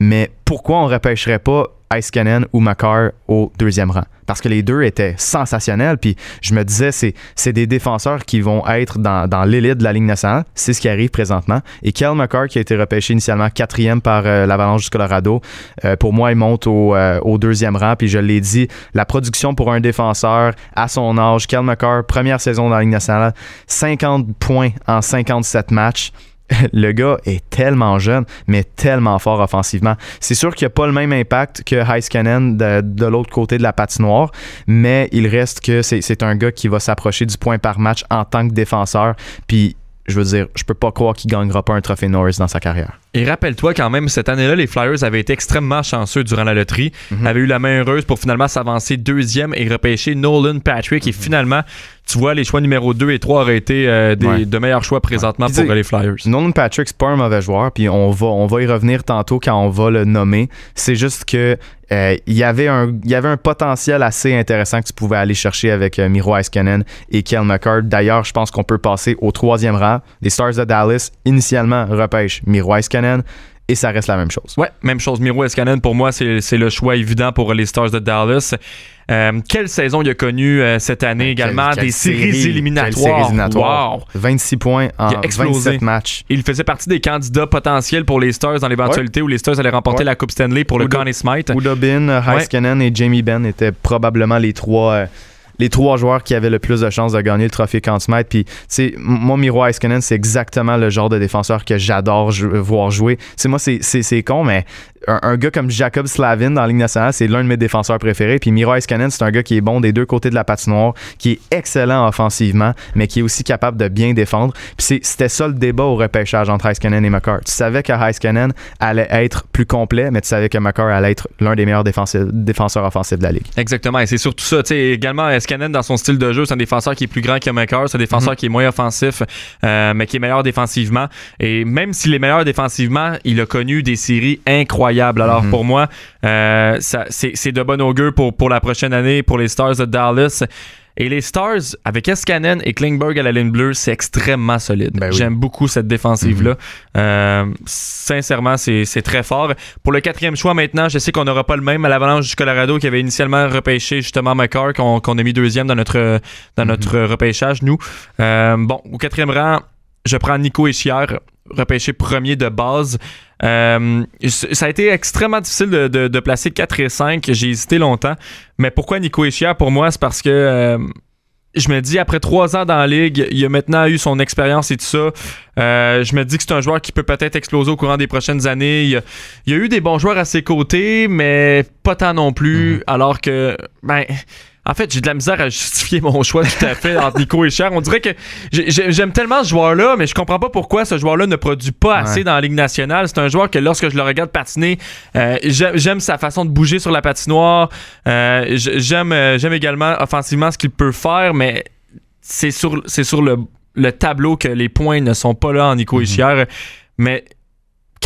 mais pourquoi on repêcherait pas Iskanen ou Makar au deuxième rang? Parce que les deux étaient sensationnels. Puis je me disais, c'est, c'est des défenseurs qui vont être dans, dans l'élite de la Ligue nationale. C'est ce qui arrive présentement. Et Kel McCarr, qui a été repêché initialement quatrième par euh, l'Avalanche du Colorado, euh, pour moi, il monte au, euh, au deuxième rang. Puis je l'ai dit, la production pour un défenseur à son âge, Kel McCarr, première saison dans la Ligue nationale, 50 points en 57 matchs [laughs] le gars est tellement jeune, mais tellement fort offensivement. C'est sûr qu'il n'y a pas le même impact que Heiskanen de, de l'autre côté de la patinoire, mais il reste que c'est un gars qui va s'approcher du point par match en tant que défenseur. Puis, je veux dire, je peux pas croire qu'il gagnera pas un trophée Norris dans sa carrière.
Et rappelle-toi quand même, cette année-là, les Flyers avaient été extrêmement chanceux durant la loterie.
Mhm.
Avaient eu la main heureuse pour finalement s'avancer deuxième et repêcher Nolan Patrick.
Mhm.
Et finalement, tu vois, les choix numéro 2 et 3 auraient été euh, des,
Ouais.
de meilleurs choix présentement pour les Flyers.
Nolan Patrick, c'est pas un mauvais joueur, puis on va, on va y revenir tantôt quand on va le nommer. C'est juste que euh, il y avait un, il y avait un potentiel assez intéressant que tu pouvais aller chercher avec euh, Miro Iskanen et Kel McCart. D'ailleurs, je pense qu'on peut passer au troisième rang. Les Stars de Dallas, initialement, repêchent Miro Iskanen et ça reste la même chose.
Ouais, même chose. Miro Escanen, pour moi, c'est le choix évident pour les Stars de Dallas. Euh, quelle saison il a connu euh, cette année
Quelle-
également?
quelle
des séries
série, quelle
éliminatoires. Wow.
26 points en
Il a explosé.
27 matchs.
Il faisait partie des candidats potentiels pour les Stars dans l'éventualité où les Stars allaient remporter
Ouais.
la Coupe Stanley pour le Conn Smythe.
Udobin, Heiskanen et Jamie Benn étaient probablement les trois, euh, les trois joueurs qui avaient le plus de chances de gagner le trophée Conn. Puis, tu sais, moi, Miro Heiskanen, c'est exactement le genre de défenseur que j'adore voir jouer. Sais, moi, c'est- c'est c'est con, mais un, gars comme Jacob Slavin dans la Ligue nationale, c'est l'un de mes défenseurs préférés. Puis Miro Heiskanen, c'est un gars qui est bon des deux côtés de la patinoire, qui est excellent offensivement, mais qui est aussi capable de bien défendre. Puis c'est- c'était ça le débat au repêchage entre Heiskanen et McCarr. Tu savais que Heiskanen allait être plus complet, mais tu savais que McCarr allait être l'un des meilleurs défenseurs offensifs de la Ligue.
Exactement, et c'est surtout ça. Tu sais, également, Escanen, dans son style de jeu, c'est un défenseur qui est plus grand que McCarr, c'est un défenseur qui est moins offensif, euh, mais qui est meilleur défensivement. Et même s'il est meilleur défensivement, il a connu des séries incroyables. Alors
Mhm.
pour moi, euh, c'est de bon augure pour, pour la prochaine année, pour les Stars de Dallas. Et les Stars, avec Eskanen et Klingberg à la ligne bleue, c'est extrêmement solide.
Ben oui.
J'aime beaucoup cette défensive-là. Euh, sincèrement, c'est c'est très fort. Pour le quatrième choix maintenant, je sais qu'on n'aura pas le même à l'Avalanche du Colorado qui avait initialement repêché justement McCarr, qu'on qu'on a mis deuxième dans notre, dans notre repêchage, nous. Euh, bon, au quatrième rang, je prends Nico Echier, repêché premier de base. Euh, ça a été extrêmement difficile de, de- de placer 4 et 5. J'ai hésité longtemps. Mais pourquoi Nico Echier pour moi? C'est parce que euh, je me dis, après trois ans dans la ligue, il a maintenant eu son expérience et tout ça. Euh, je me dis que c'est un joueur qui peut peut-être exploser au courant des prochaines années. Il y, a, il y a eu des bons joueurs à ses côtés, mais pas tant non plus. Alors que, ben. En fait, j'ai de la misère à justifier mon choix tout à fait entre Nico et Cher. On dirait que j'ai- j'ai- j'aime tellement ce joueur-là, mais je comprends pas pourquoi ce joueur-là ne produit pas assez dans la Ligue nationale. C'est un joueur que lorsque je le regarde patiner, euh, j'aime sa façon de bouger sur la patinoire. Euh, j'aime euh, j'aime également offensivement ce qu'il peut faire, mais c'est sur, le, le tableau que les points ne sont pas là en Nico Hischier. Mais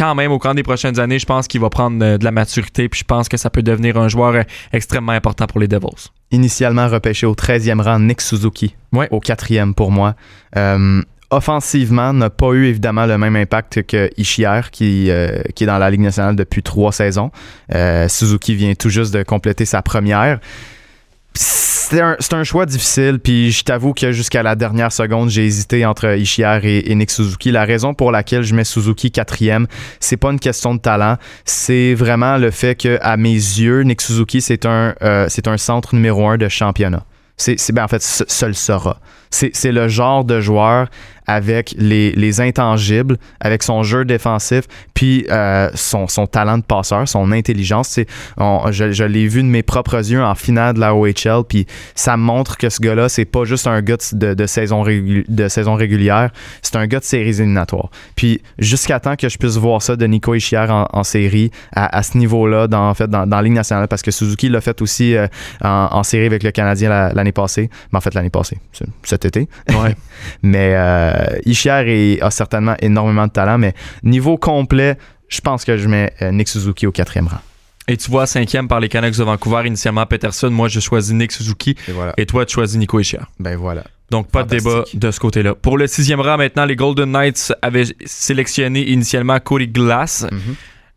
quand même, au cours des prochaines années, je pense qu'il va prendre euh, de la maturité, puis je pense que ça peut devenir un joueur euh, extrêmement important pour les Devils.
Initialement repêché au 13e rang, Nick Suzuki.
Ouais.
Au quatrième pour moi. Euh, offensivement, n'a pas eu évidemment le même impact que Ishier, qui, euh, qui est dans la Ligue nationale depuis trois saisons. Euh, Suzuki vient tout juste de compléter sa première. C'est un, choix difficile, puis je t'avoue que jusqu'à la dernière seconde, j'ai hésité entre Ishier et, et Nick Suzuki. La raison pour laquelle je mets Suzuki quatrième, c'est pas une question de talent, c'est vraiment le fait que, à mes yeux, Nick Suzuki, c'est un, euh, un centre numéro un de championnat. C'est, ben, en fait, le sera. C'est, le genre de joueur avec les, les intangibles, avec son jeu défensif, puis euh, son, son talent de passeur, son intelligence. Je, l'ai vu de mes propres yeux en finale de la OHL, puis ça montre que ce gars-là, c'est pas juste un gars de, de saison, de saison régulière, c'est un gars de séries éliminatoires. Puis jusqu'à temps que je puisse voir ça de Nico Ishier en, série, à, ce niveau-là, dans, en fait, dans, dans la Ligue nationale, parce que Suzuki l'a fait aussi euh, en, série avec le Canadien la- l'année passée, mais en fait l'année passée, cet été. [laughs] mais euh, Ishier a certainement énormément de talent, mais niveau complet, je pense que je mets euh, Nick Suzuki au quatrième rang.
Et tu vois, cinquième par les Canucks de Vancouver, initialement Peterson. Moi, je choisis Nick Suzuki.
Et voilà.
Et toi, tu choisis Nico Hischier.
Ben voilà.
Donc, pas de débat de ce côté-là. Pour le sixième rang, maintenant, les Golden Knights avaient sélectionné initialement Cody Glass.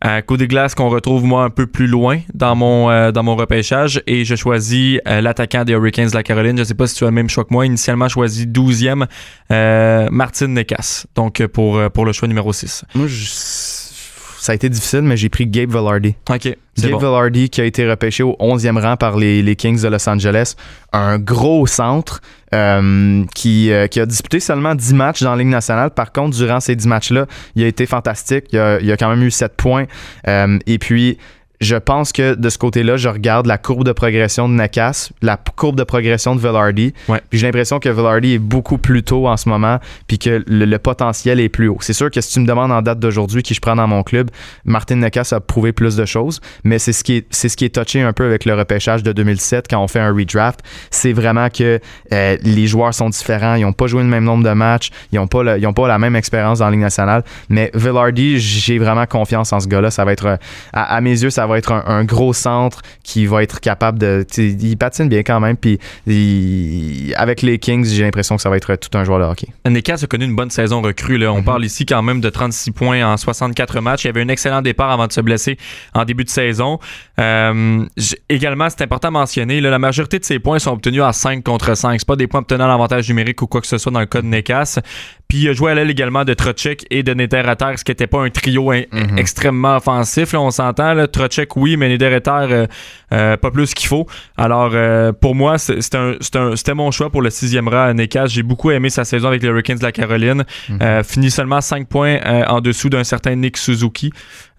Euh, Cody Glass qu'on retrouve moi un peu plus loin dans mon, euh, dans mon repêchage et je choisis euh, l'attaquant des Hurricanes de la Caroline. Je sais pas si tu as le même choix que moi. Initialement choisi 12e euh, Martin Necas. Donc euh, pour, pour le choix numéro 6.
Moi, je- ça a été difficile, mais j'ai pris Gabe Velarde.
OK.
Gabe
bon.
Velarde qui a été repêché au 11e rang par les, les Kings de Los Angeles. Un gros centre euh, qui, euh, qui a disputé seulement 10 matchs dans la Ligue nationale. Par contre, durant ces 10 matchs-là, il a été fantastique. Il a, il a quand même eu 7 points. Euh, et puis, je pense que de ce côté-là, je regarde la courbe de progression de Nakas, la courbe de progression de Velarde.
Ouais.
Puis j'ai l'impression que Velarde est beaucoup plus tôt en ce moment, puis que le, le potentiel est plus haut. C'est sûr que si tu me demandes en date d'aujourd'hui qui je prends dans mon club, Martin Nakas a prouvé plus de choses, mais c'est ce qui est, c'est ce qui est touché un peu avec le repêchage de 2007 quand on fait un redraft. C'est vraiment que euh, les joueurs sont différents, ils n'ont pas joué le même nombre de matchs, ils n'ont pas, le- ils ont pas la même expérience dans la Ligue nationale. Mais Velarde, j'ai vraiment confiance en ce gars-là. Ça va être, euh, à, à mes yeux, ça va être un, un gros centre qui va être capable de. Il patine bien quand même. Puis il- avec les Kings, j'ai l'impression que ça va être tout un joueur de hockey.
Nekas a connu une bonne saison recrue. Là. On
Mhm.
parle ici quand même de 36 points en 64 matchs. Il y avait un excellent départ avant de se blesser en début de saison. Euh, également, c'est important à mentionner, là, la majorité de ses points sont obtenus à 5 contre 5. C'est pas des points obtenus en avantage numérique ou quoi que ce soit dans le cas de Nekas. Puis il a joué à l'aile également de Trocek et de Nedereter, ce qui n'était pas un trio in-
Mhm.
extrêmement offensif. Là, on s'entend. là. Trocek, oui, mais Nedereter, euh, euh, pas plus qu'il faut. Alors, euh, pour moi, c'est- c'est un- c'est un- c'était mon choix pour le sixième rang à Nekas. J'ai beaucoup aimé sa saison avec les Hurricanes de la Caroline. Euh, fini seulement 5 points euh, en dessous d'un certain Nick Suzuki.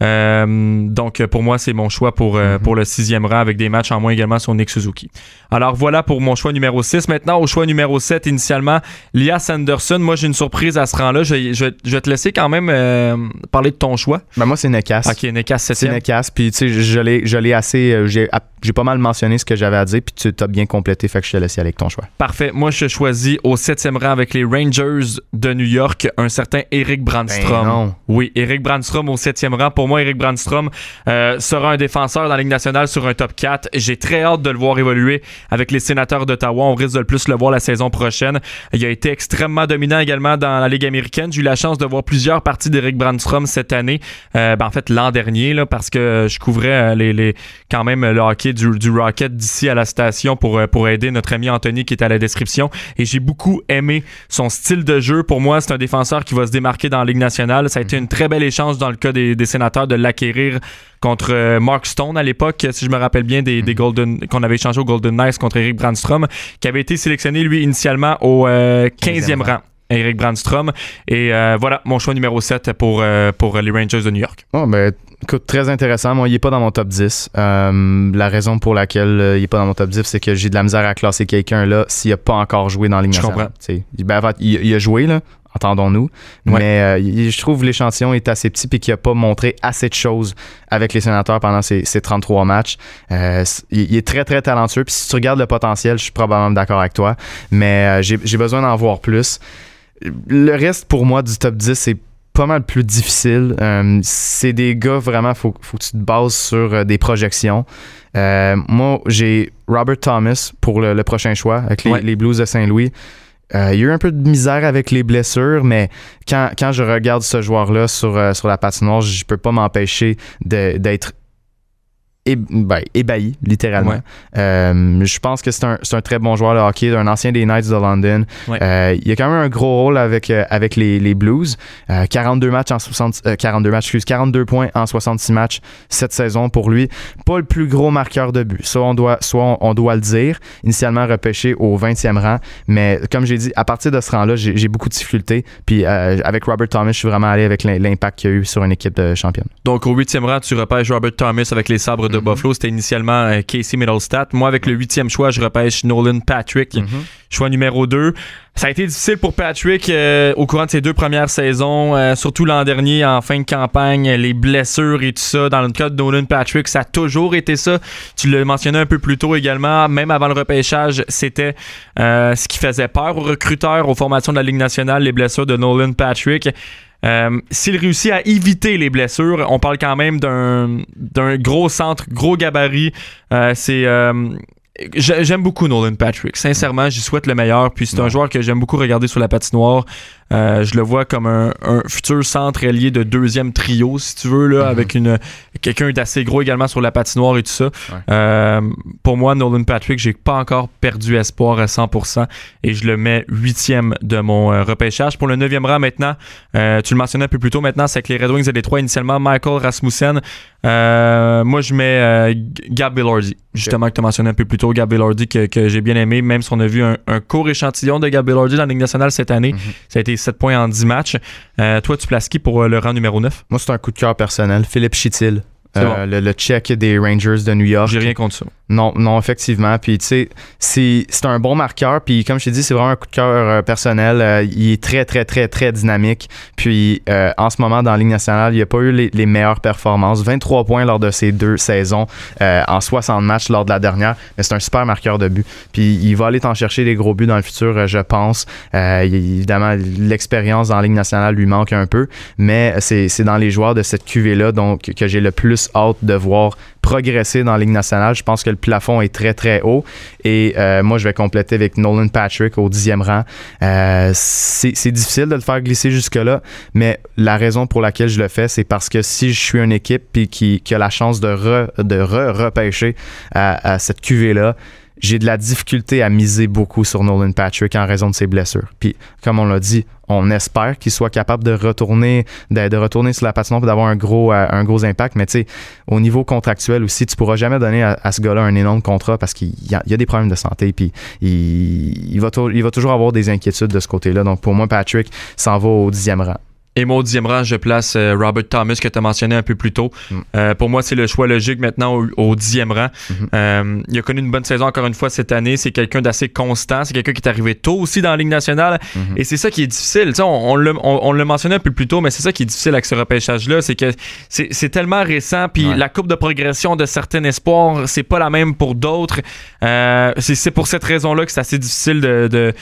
Euh, donc, pour moi, c'est mon choix pour, euh, pour le sixième rang avec des matchs en moins également sur Nick Suzuki. Alors, voilà pour mon choix numéro 6. Maintenant, au choix numéro 7, initialement, Lias Anderson. Moi, j'ai une surprise surprise à ce rang-là. Je, vais- je vais- je vais te laisser quand même euh, parler de ton choix.
Ben, moi, c'est Necas.
Ok, Nekas
C'est
7
Necas. Puis, tu sais, je l'ai je l'ai assez. euh, J'ai pas mal mentionné ce que j'avais à dire. Puis, tu t'as bien complété. Fait que je te laisse aller avec ton choix.
Parfait. Moi, je choisis au septième rang avec les Rangers de New York un certain Eric Brandstrom.
Ben non.
Oui, Eric Brandstrom au septième rang. Pour moi, Eric Brandstrom euh, sera un défenseur dans la Ligue nationale sur un top 4. J'ai très hâte de le voir évoluer avec les sénateurs d'Ottawa. On risque de le plus le voir la saison prochaine. Il a été extrêmement dominant également dans la Ligue américaine. J'ai eu la chance de voir plusieurs parties d'Eric Brandstrom cette année. Euh, ben, en fait, l'an dernier, là, parce que je couvrais euh, les, les, quand même le hockey du, du Rocket d'ici à la station pour, euh, pour aider notre ami Anthony qui est à la description. Et j'ai beaucoup aimé son style de jeu. Pour moi, c'est un défenseur qui va se démarquer dans la Ligue nationale. Ça a été une très belle échange dans le cas des, des sénateurs de l'acquérir contre euh, Mark Stone à l'époque, si je me rappelle bien, des, des Golden qu'on avait échangé au Golden Knights contre Eric Brandstrom, qui avait été sélectionné, lui, initialement au euh, 15e rang. Eric Brandstrom. Et euh, voilà, mon choix numéro 7 pour, euh, pour les Rangers de New York.
Oh, ben, écoute, très intéressant. Moi, il est pas dans mon top 10. Euh, la raison pour laquelle euh, il est pas dans mon top 10, c'est que j'ai de la misère à classer quelqu'un là s'il a pas encore joué dans Ligue
Je comprends.
Ben, en fait, il, il a joué, là. Entendons-nous.
Ouais.
Mais euh, il- je trouve l'échantillon est assez petit et qu'il a pas montré assez de choses avec les sénateurs pendant ces, ces 33 matchs. Euh, il, il est très, très talentueux. Puis si tu regardes le potentiel, je suis probablement d'accord avec toi. Mais euh, j'ai besoin d'en voir plus. Le reste, pour moi, du top 10, c'est pas mal plus difficile. Euh, c'est des gars, vraiment, faut, faut que tu te bases sur euh, des projections. Euh, moi, j'ai Robert Thomas pour le, le prochain choix avec les,
Ouais.
les Blues de Saint-Louis. Il y a eu un peu de misère avec les blessures, mais quand, quand je regarde ce joueur-là sur, sur la patinoire, je peux pas m'empêcher d'être ébahi, littéralement.
Ouais.
Euh, je pense que c'est un, un très bon joueur de hockey, un ancien des Knights de London.
Ouais.
Euh, il a quand même un gros rôle avec, euh, avec les, les Blues. Euh, 42 matchs en 60, euh, 42 matchs, excuse, 42 points en 66 matchs cette saison pour lui. Pas le plus gros marqueur de but. Ça, on doit, soit on, on doit le dire. Initialement repêché au 20e rang. Mais comme j'ai dit, à partir de ce rang-là, j'ai beaucoup de difficultés. Puis euh, avec Robert Thomas, je suis vraiment allé avec l'im- l'impact qu'il y a eu sur une équipe de championne.
Donc, au huitième rang, tu repêches Robert Thomas avec les sabres de Buffalo. C'était initialement euh, Casey Middlestat. Moi, avec le huitième choix, je repêche Nolan Patrick. Choix numéro 2. Ça a été difficile pour Patrick euh, au courant de ses deux premières saisons, euh, surtout l'an dernier en fin de campagne, les blessures et tout ça. Dans le cas de Nolan Patrick, ça a toujours été ça. Tu l'as mentionné un peu plus tôt également, même avant le repêchage, c'était euh, ce qui faisait peur aux recruteurs, aux formations de la Ligue nationale, les blessures de Nolan Patrick. Euh, S'il réussit à éviter les blessures, on parle quand même d'un gros centre, gros gabarit. Euh, c'est euh, j'ai- J'aime beaucoup Nolan Patrick. Sincèrement, j'y souhaite le meilleur. Puis c'est un joueur que j'aime beaucoup regarder sur la patinoire. Euh, je le vois comme un, un futur centre allié de deuxième trio, si tu veux, là, avec une quelqu'un d'assez gros également sur la patinoire et tout ça. Euh, pour moi, Nolan Patrick, j'ai pas encore perdu espoir à 100% et je le mets huitième de mon euh, repêchage. Pour le neuvième rang maintenant, euh, tu le mentionnais un peu plus tôt maintenant, c'est que les Red Wings et les trois initialement, Michael Rasmussen. Moi, je mets Gab Billardi, justement, que tu as mentionné un peu plus tôt. Gab Billardi, que, que j'ai bien aimé, même si on a vu un, un court échantillon de Gab Billardi dans la Ligue nationale cette année. Ça a été 7 points en 10 matchs. Euh, toi, tu places qui pour euh, le rang numéro 9
Moi, c'est un coup de cœur personnel. Philippe Chitil. Euh, le, le check des Rangers de New York.
J'ai rien contre ça.
Non, non, effectivement. Puis, tu sais, c'est un bon marqueur. Puis, comme je t'ai dit, c'est vraiment un coup de cœur euh, personnel. Euh, il est très, très, très, très dynamique. Puis, en ce moment, dans la Ligue nationale, il n'a pas eu les, les meilleures performances. 23 points lors de ces deux saisons, en 60 matchs lors de la dernière. Mais c'est un super marqueur de but. Puis, il va aller t'en chercher des gros buts dans le futur, je pense. Évidemment, l'expérience dans la Ligue nationale lui manque un peu. Mais c'est dans les joueurs de cette QV-là que j'ai le plus hâte de voir progresser dans la Ligue nationale. Je pense que le plafond est très, très haut. Et euh, moi, je vais compléter avec Nolan Patrick au dixième rang. Euh, c'est difficile de le faire glisser jusque-là, mais la raison pour laquelle je le fais, c'est parce que si je suis une équipe qui, a la chance de re, de re repêcher à, cette QV-là, j'ai de la difficulté à miser beaucoup sur Nolan Patrick en raison de ses blessures. Puis, comme on l'a dit, on espère qu'il soit capable de retourner, de, retourner sur la patinoire et d'avoir un gros, euh, un gros impact. Mais tu sais, au niveau contractuel aussi, tu pourras jamais donner à, ce gars-là un énorme contrat parce qu'il y a, des problèmes de santé. Puis, il va toujours avoir des inquiétudes de ce côté-là. Donc, pour moi, Patrick s'en va au dixième rang.
Et moi, au dixième rang, je place euh, Robert Thomas, que tu as mentionné un peu plus tôt.
Mm.
Euh, pour moi, c'est le choix logique maintenant au, au dixième rang.
Mhm.
Euh, il a connu une bonne saison encore une fois cette année. C'est quelqu'un d'assez constant. C'est quelqu'un qui est arrivé tôt aussi dans la Ligue nationale.
Mhm.
Et c'est ça qui est difficile. Tu sais, on, on l'a on- on l'a mentionné un peu plus tôt, mais c'est ça qui est difficile avec ce repêchage-là. C'est que c'est tellement récent. Puis
Ouais.
la courbe de progression de certains espoirs, c'est pas la même pour d'autres. C'est pour cette raison-là que c'est assez difficile de, de,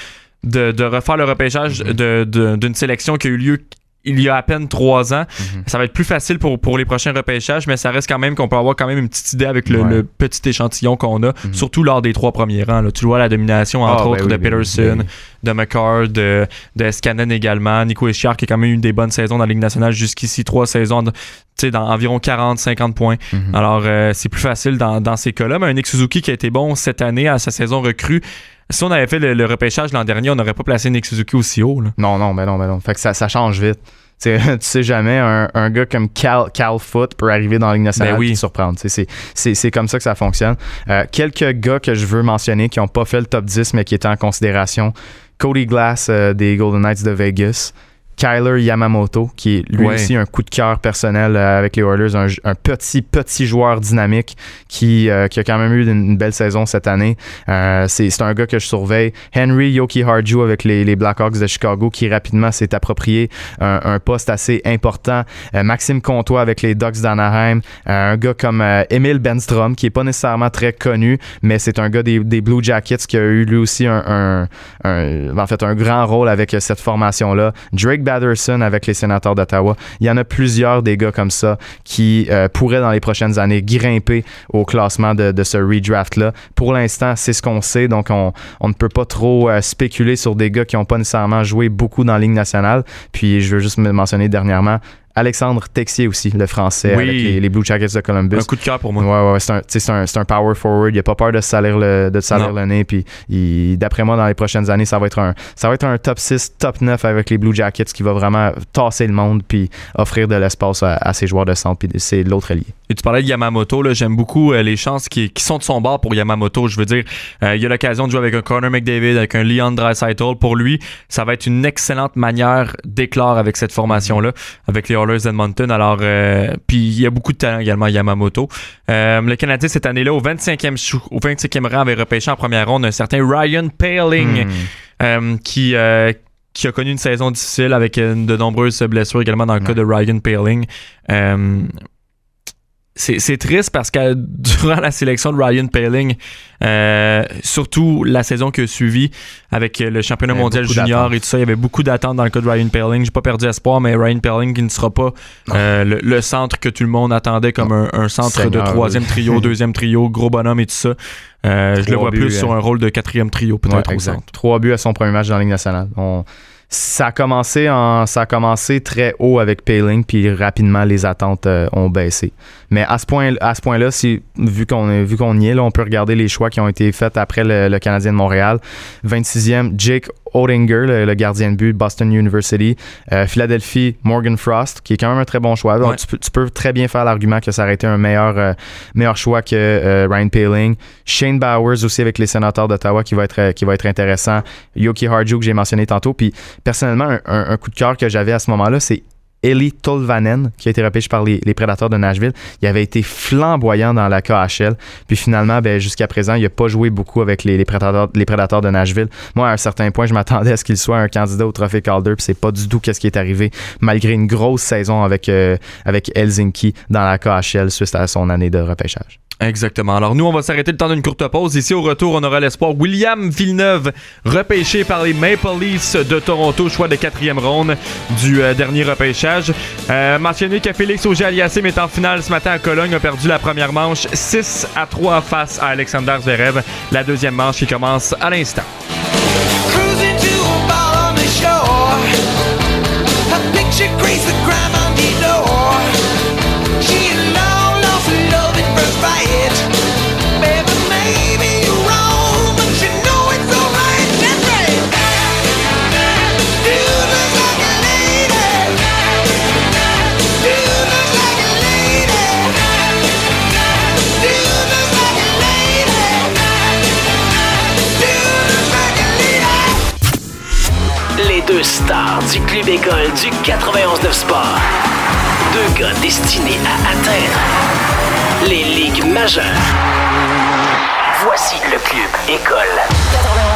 de, de refaire le repêchage
Mhm.
de- de- d'une sélection qui a eu lieu il y a à peine trois ans.
Mhm.
Ça va être plus facile pour, pour les prochains repêchages, mais ça reste quand même qu'on peut avoir quand même une petite idée avec le,
Ouais.
le petit échantillon qu'on a,
Mhm.
surtout lors des trois premiers rangs. là. Tu vois la domination, entre
Ah, ben
autres,
oui,
de
ben oui,
Peterson,
ben
de McCord, de, de Scannon également. Nico Eschiar qui a quand même eu des bonnes saisons dans la Ligue nationale jusqu'ici, trois saisons, tu sais, dans environ 40-50 points.
Mhm.
Alors, euh, c'est plus facile dans, dans ces cas-là. Mais un Nick Suzuki qui a été bon cette année à sa saison recrue. Si on avait fait le, le repêchage l'an dernier, on n'aurait pas placé Nick Suzuki aussi haut. là.
Non, non, ben non, ben non. Fait que ça, ça change vite. Tu sais, [laughs] tu sais jamais, un, un gars comme Cal, Cal Foot peut arriver dans la Ligue nationale
Ben oui.
et te surprendre. C'est comme ça que ça fonctionne. Euh, quelques gars que je veux mentionner qui n'ont pas fait le top 10 mais qui étaient en considération. Cody Glass euh, des Golden Knights de Vegas. Kyler Yamamoto, qui est lui
Ouais.
aussi un coup de cœur personnel euh, avec les Oilers, un, un petit, petit joueur dynamique qui, euh, qui a quand même eu une, belle saison cette année. Euh, c'est un gars que je surveille. Henry Yoki Harju avec les, les Blackhawks de Chicago qui rapidement s'est approprié un, un poste assez important. Euh, Maxime Comtois avec les Ducks d'Anaheim. Un gars comme Emile Benstrom qui est pas nécessairement très connu, mais c'est un gars des, des Blue Jackets qui a eu lui aussi un, un- en fait un grand rôle avec cette formation-là. Drake Batterson avec les Sénateurs d'Ottawa. Il y en a plusieurs des gars comme ça qui euh, pourraient dans les prochaines années grimper au classement de, ce redraft-là. Pour l'instant, c'est ce qu'on sait, donc on, ne peut pas trop euh, spéculer sur des gars qui n'ont pas nécessairement joué beaucoup dans la Ligue nationale. Puis je veux juste me mentionner dernièrement Alexandre Texier aussi, le français
Oui.
avec les, les Blue Jackets de Columbus.
Un coup de cœur pour moi.
Ouais, ouais, c'est un, c'est un, un power forward. Il a pas peur de se salir le, de salir le nez. Puis, d'après moi, dans les prochaines années, ça va être un, ça va être un top 6, top 9 avec les Blue Jackets qui va vraiment tasser le monde puis offrir de l'espace à, à ses joueurs de centre. Puis c'est l'autre allié.
Et tu parlais de Yamamoto, là, j'aime beaucoup euh, les chances qui, qui sont de son bord pour Yamamoto. Je veux dire, euh, il a l'occasion de jouer avec un Connor McDavid, avec un Leon Draisaitl. Pour lui, ça va être une excellente manière d'éclore avec cette formation-là, avec les Oilers. Alors, euh, puis il y a beaucoup de talent également, Yamamoto. Euh, le Canadien, cette année-là, au 25e, chou- au 25e rang, avait repêché en première ronde un certain Ryan Paling
Hmm.
euh, qui, qui a connu une saison difficile avec de nombreuses blessures également dans le cas de Ryan Paling. C'est triste parce que [laughs] durant la sélection de Ryan Paling, euh, surtout la saison qui a suivi avec le championnat mondial junior et tout ça, il y avait beaucoup d'attentes dans le cas de Ryan Paling. J'ai pas perdu espoir, mais Ryan Paling qui ne sera pas euh, le, le centre que tout le monde attendait comme un, un centre
Seigneur,
de troisième
oui.
trio, [laughs] deuxième trio, gros bonhomme et tout ça. Euh, je le vois
buts,
plus sur
hein.
un rôle de quatrième trio, peut-être
Ouais,
au centre.
Trois buts à son premier match dans la Ligue nationale. On- ça a commencé en, ça a commencé très haut avec Paling, puis rapidement les attentes euh, ont baissé. Mais à ce point, à ce point-là, si vu qu'on est- vu qu'on y est, là, on peut regarder les choix qui ont été faits après le, le Canadien de Montréal. 26e, Jake Odinger, le, le gardien de but de Boston University. Euh, Philadelphie, Morgan Frost, qui est quand même un très bon choix. Donc,
Ouais.
tu, peux, tu peux très bien faire l'argument que ça aurait été un meilleur, euh, meilleur choix que euh, Ryan Paling. Shane Bowers aussi avec les sénateurs d'Ottawa qui va être qui va être intéressant. Yoki Harju que j'ai mentionné tantôt. Puis personnellement, un, un- un coup de cœur que j'avais à ce moment-là, c'est Eli Tolvanen, qui a été repêché par les, les Prédateurs de Nashville. Il avait été flamboyant dans la KHL. Puis finalement, ben, jusqu'à présent, il n'a pas joué beaucoup avec les, les, prédateurs, de Nashville. Moi, à un certain point, je m'attendais à ce qu'il soit un candidat au Trophée Calder. Puis c'est pas du tout qu'est-ce qui est arrivé, malgré une grosse saison avec, euh, Helsinki dans la KHL suite à son année de repêchage.
Exactement. Alors nous, on va s'arrêter le temps d'une courte pause. Ici, au retour, on aura l'espoir William Villeneuve, repêché par les Maple Leafs de Toronto, choix de quatrième ronde du euh, dernier repêchage. Euh, mentionner que Félix Auger-Aliassime est en finale ce matin à Cologne, a perdu la première manche 6 à 3 face à Alexander Zverev. La deuxième manche qui commence à l'instant.
Cruising
École du 91.9 Sport. Deux gars destinés à atteindre les ligues majeures. Voici le Club École.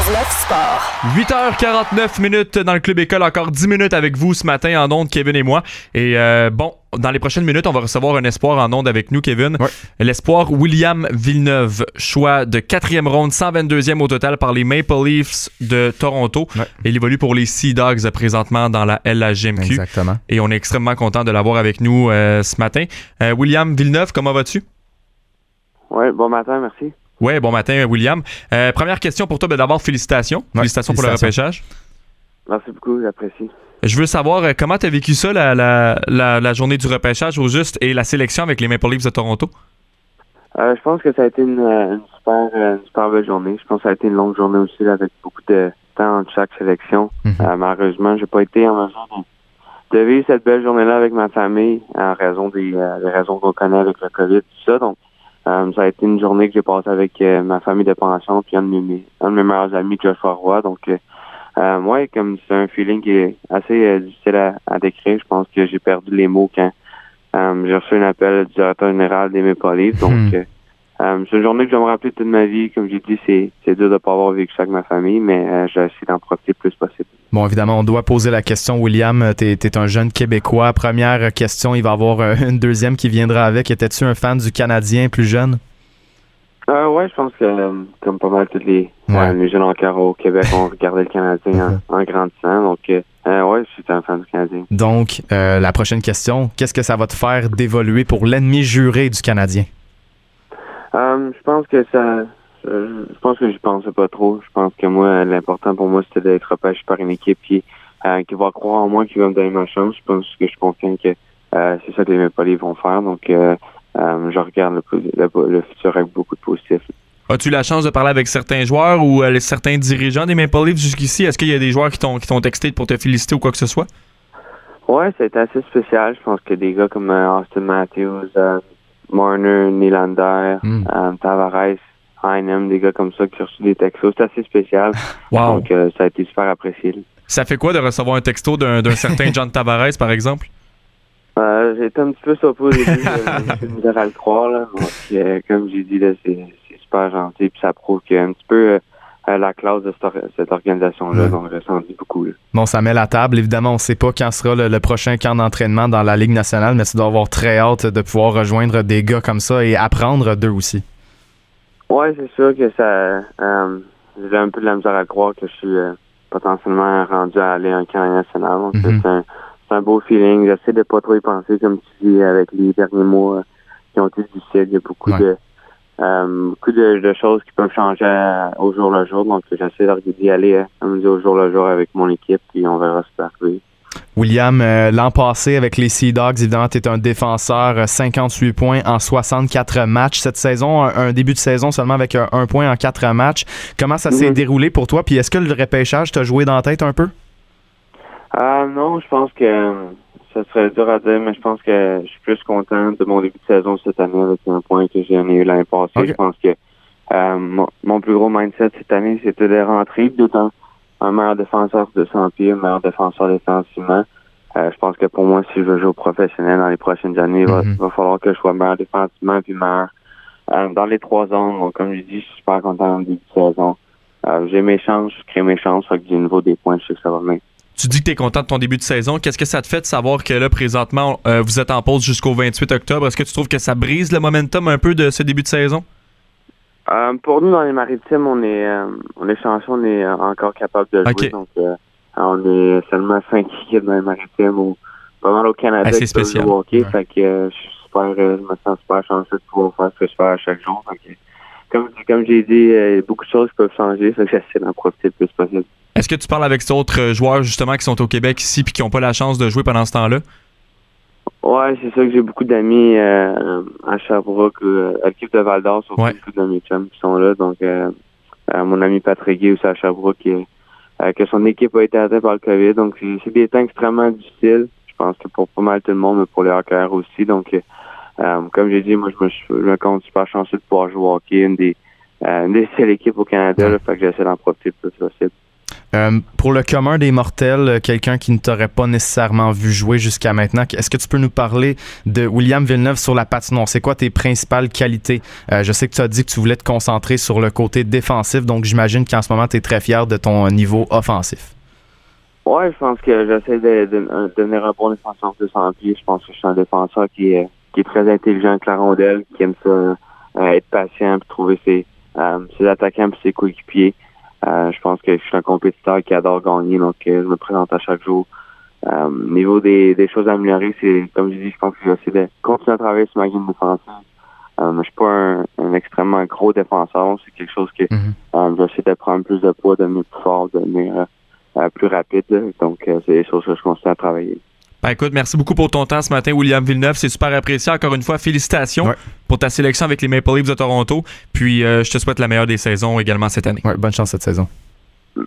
91.9 Sport.
8h49 minutes dans le Club École. Encore 10 minutes avec vous ce matin en ondes, Kevin et moi. Et euh, bon, dans les prochaines minutes, on va recevoir un espoir en ondes avec nous, Kevin.
Ouais.
L'espoir William Villeneuve, choix de quatrième ronde, 122e au total par les Maple Leafs de Toronto.
Ouais.
Il évolue pour les Sea Dogs présentement dans la LHGMQ.
Exactement.
Et on est extrêmement content de l'avoir avec nous euh, ce matin. Euh, William Villeneuve, comment vas-tu?
Oui, bon matin, merci.
Ouais, bon matin, William. Euh, première question pour toi, ben, d'abord, félicitations.
Ouais,
félicitations pour le
félicitations.
repêchage.
Merci beaucoup, j'apprécie.
Je veux savoir euh, comment tu as vécu ça, la, la, la, la journée du repêchage au juste et la sélection avec les Maple Leafs de Toronto?
Euh, je pense que ça a été une, euh, une super, une super belle journée. Je pense que ça a été une longue journée aussi, là, avec beaucoup de temps entre chaque sélection.
Mhm.
Euh, malheureusement, j'ai pas été en mesure de, de vivre cette belle journée-là avec ma famille en raison des, euh, des raisons qu'on connaît avec le COVID, tout ça. Donc, euh, ça a été une journée que j'ai passée avec euh, ma famille de pension puis un de mes, un de mes meilleurs amis, Joshua Roy. Donc, euh, ouais, comme c'est un feeling qui est assez euh, difficile à, à décrire. Je pense que j'ai perdu les mots quand euh, j'ai reçu un appel du directeur général des Maple Leafs. Donc,
Hmm.
euh, c'est une journée que je vais me rappeler toute ma vie. Comme j'ai dit, c'est, c'est dur de pas avoir vécu ça avec ma famille, mais j'ai essayé d'en profiter le plus possible.
Bon, évidemment, on doit poser la question, William. T'es es un jeune Québécois. Première question, il va y avoir une deuxième qui viendra avec. Étais-tu un fan du Canadien plus jeune?
Euh, ouais, je pense que euh, comme pas mal tous les,
Ouais.
euh, les jeunes encore au Québec ont regardé le Canadien en, [laughs] en grandissant. Donc, euh, euh, ouais, je suis un fan du Canadien.
Donc, euh, la prochaine question, qu'est-ce que ça va te faire d'évoluer pour l'ennemi juré du Canadien?
Je pense que ça. Je, je pense que j'y pensais pas trop. Je pense que moi, l'important pour moi, c'était d'être repêché par une équipe qui, qui va croire en moi, qui va me donner ma chance. Je pense que je suis confiant que c'est ça que les Maple vont faire. Donc, euh, je regarde le, le, le futur avec beaucoup de positif.
As-tu la chance de parler avec certains joueurs ou euh, certains dirigeants des Maple Leafs jusqu'ici? Est-ce qu'il y a des joueurs qui t'ont qui t'ont texté pour te féliciter ou quoi que ce soit?
Ouais, c'était assez spécial. Je pense que des gars comme euh, Austin Matthews, Marner, Nylander,
Mm.
euh, Tavares, Heinem, des gars comme ça qui ont reçu des textos. C'est assez spécial. [laughs]
Wow.
Donc, ça a été super apprécié.
Ça fait quoi de recevoir un texto d'un d'un certain [laughs] John Tavares, par exemple?
Euh, j'ai été un petit peu surpris au début. J'ai eu misère à le croire. Là. Donc, euh, comme j'ai dit, là, c'est c'est super gentil. Puis ça prouve qu'il y a un petit peu euh, la classe de cette, or- cette organisation-là.
Ouais.
Donc, je beaucoup. Là.
Bon, ça met la table. Évidemment, on ne sait pas quand sera le, le prochain camp d'entraînement dans la Ligue nationale, mais tu dois avoir très hâte de pouvoir rejoindre des gars comme ça et apprendre d'eux aussi.
Ouais, c'est sûr que ça. Euh, j'ai un peu de la misère à croire que je suis euh, potentiellement rendu à aller à un camp national. Donc,
Mhm.
c'est un, c'est un beau feeling. J'essaie de pas trop y penser, comme tu dis, avec les derniers mois qui ont été difficiles. Il y a beaucoup
Ouais.
de. euh, beaucoup de, de choses qui peuvent changer euh, au jour le jour. Donc, j'essaie d'y aller, euh, comme je dis, au jour le jour avec mon équipe, puis on verra ce qui va arriver.
William, euh, l'an passé avec les Sea Dogs, évidemment, tu es un défenseur, euh, 58 points en 64 matchs. Cette saison, un, un début de saison seulement avec un, un point en 4 matchs. Comment ça s'est
Mhm.
déroulé pour toi? Puis est-ce que le repêchage t'a joué dans la tête un peu?
Ah non, je pense que euh, ça serait dur à dire, mais je pense que je suis plus content de mon début de saison cette année avec un point que j'ai eu l'année passée. Je pense que euh, mon, mon plus gros mindset cette année, c'était de rentrer d'autant un meilleur défenseur de 100 pieds, un meilleur défenseur défensivement. Euh, je pense que pour moi, si je veux jouer au professionnel dans les prochaines années, il va,
Mhm.
il va falloir que je sois meilleur défensivement puis meilleur euh, dans les trois zones. Donc, comme je dis, je suis super content en début de saison. Euh, j'ai mes chances, je crée mes chances, fait que du niveau des points, je sais que ça va bien.
Tu dis que tu es content de ton début de saison. Qu'est-ce que ça te fait de savoir que là, présentement, euh, vous êtes en pause jusqu'au 28 octobre? Est-ce que tu trouves que ça brise le momentum un peu de ce début de saison?
Euh, pour nous, dans les maritimes, on est, euh, on est chanceux, on est encore capable de jouer. Donc, on est seulement cinq équipes dans les maritimes ou pas mal au Canada. Peuvent
spécial.
jouer au hockey.
Ouais.
Fait que je suis super, euh, je me sens super chanceux de pouvoir faire ce que je fais à chaque jour. Comme, comme j'ai dit, il y a beaucoup de choses qui peuvent changer. Fait que j'essaie d'en profiter le plus possible.
Est-ce que tu parles avec d'autres joueurs justement qui sont au Québec ici puis qui n'ont pas la chance de jouer pendant ce temps-là?
Ouais, c'est sûr que j'ai beaucoup d'amis euh, à Sherbrooke, euh, à l'équipe de Val d'Or, surtout
Ouais.
beaucoup de mes chums qui sont là. Donc, euh, euh, mon ami Patrick Guy aussi à Sherbrooke, que son équipe a été atteinte par le COVID. Donc, c'est des temps extrêmement difficiles. Je pense que pour pas mal tout le monde, mais pour les hockeyeurs aussi. Donc, comme j'ai dit, moi, je me, je me compte super chanceux de pouvoir jouer au hockey, une des, une des seules équipes au Canada. Là, fait que j'essaie d'en profiter le plus possible.
Euh, pour le commun des mortels, euh, quelqu'un qui ne t'aurait pas nécessairement vu jouer jusqu'à maintenant, est-ce que tu peux nous parler de William Villeneuve sur la patinoire? C'est quoi tes principales qualités? Euh, je sais que tu as dit que tu voulais te concentrer sur le côté défensif, donc j'imagine qu'en ce moment, tu es très fier de ton niveau offensif.
Ouais, je pense que j'essaie de, de, de, devenir un bon défenseur de 200 pieds. Je pense que je suis un défenseur qui est, très intelligent avec la rondelle, qui aime ça être patient, puis trouver ses, ses attaquants puis ses coéquipiers. Euh, je pense que je suis un compétiteur qui adore gagner, donc euh, je me présente à chaque jour. Euh, niveau des, des choses à améliorer, c'est comme je dis, je pense que j'essaie de continuer à travailler sur ma game défensive. Euh, je suis pas un, un, extrêmement gros défenseur, c'est quelque chose que
Mhm.
euh, j'essaie de prendre plus de poids, de devenir plus fort, de devenir euh, plus rapide. Donc euh, c'est des choses que je continue à travailler.
Ben écoute, merci beaucoup pour ton temps ce matin, William Villeneuve. C'est super apprécié. Encore une fois, félicitations
Ouais.
pour ta sélection avec les Maple Leafs de Toronto. Puis euh, je te souhaite la meilleure des saisons également cette année.
Ouais, bonne chance cette saison.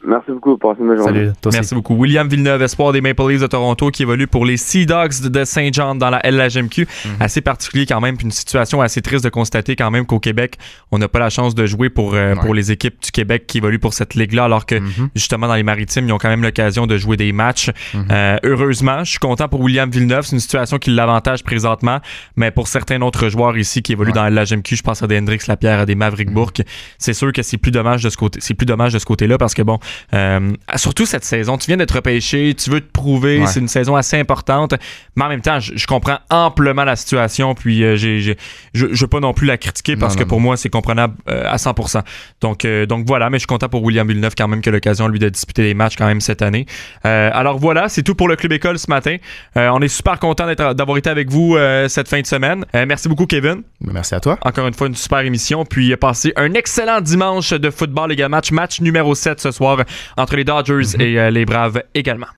Merci beaucoup. Passez une bonne journée.
Salut, toi aussi.
Merci beaucoup. William Villeneuve, espoir des Maple Leafs de Toronto, qui évolue pour les Sea Dogs de Saint John dans la LHMQ. Assez particulier quand même, puis une situation assez triste de constater quand même qu'au Québec, on n'a pas la chance de jouer pour, euh,
Ouais.
pour les équipes du Québec qui évoluent pour cette ligue-là, alors que
Mhm.
justement dans les maritimes, ils ont quand même l'occasion de jouer des matchs.
Mhm.
Euh, heureusement, je suis content pour William Villeneuve. C'est une situation qui l'avantage présentement, mais pour certains autres joueurs ici qui évoluent
Ouais.
dans la LHMQ, je pense à des Hendrix Lapierre, à des Maverick Bourque, c'est sûr que c'est plus dommage de ce côté, c'est plus dommage de ce côté-là parce que bon, euh, surtout cette saison, tu viens d'être repêché, tu veux te prouver,
Ouais.
c'est une saison assez importante, mais en même temps, je, je comprends amplement la situation, puis euh, j'ai, j'ai- je, je veux pas non plus la critiquer parce
Non,
que
non,
pour moi c'est comprenable euh, à 100%. Donc, donc voilà, mais je suis content pour William Villeneuve quand même qui a l'occasion lui de disputer des matchs quand même cette année. Alors voilà, c'est tout pour le club école ce matin. On est super content d'être, d'avoir été avec vous cette fin de semaine. Merci beaucoup Kevin.
Merci à toi.
Encore une fois, une super émission. Puis passez un excellent dimanche de football également. Match, match numéro 7 ce soir entre les Dodgers et euh, les Braves également.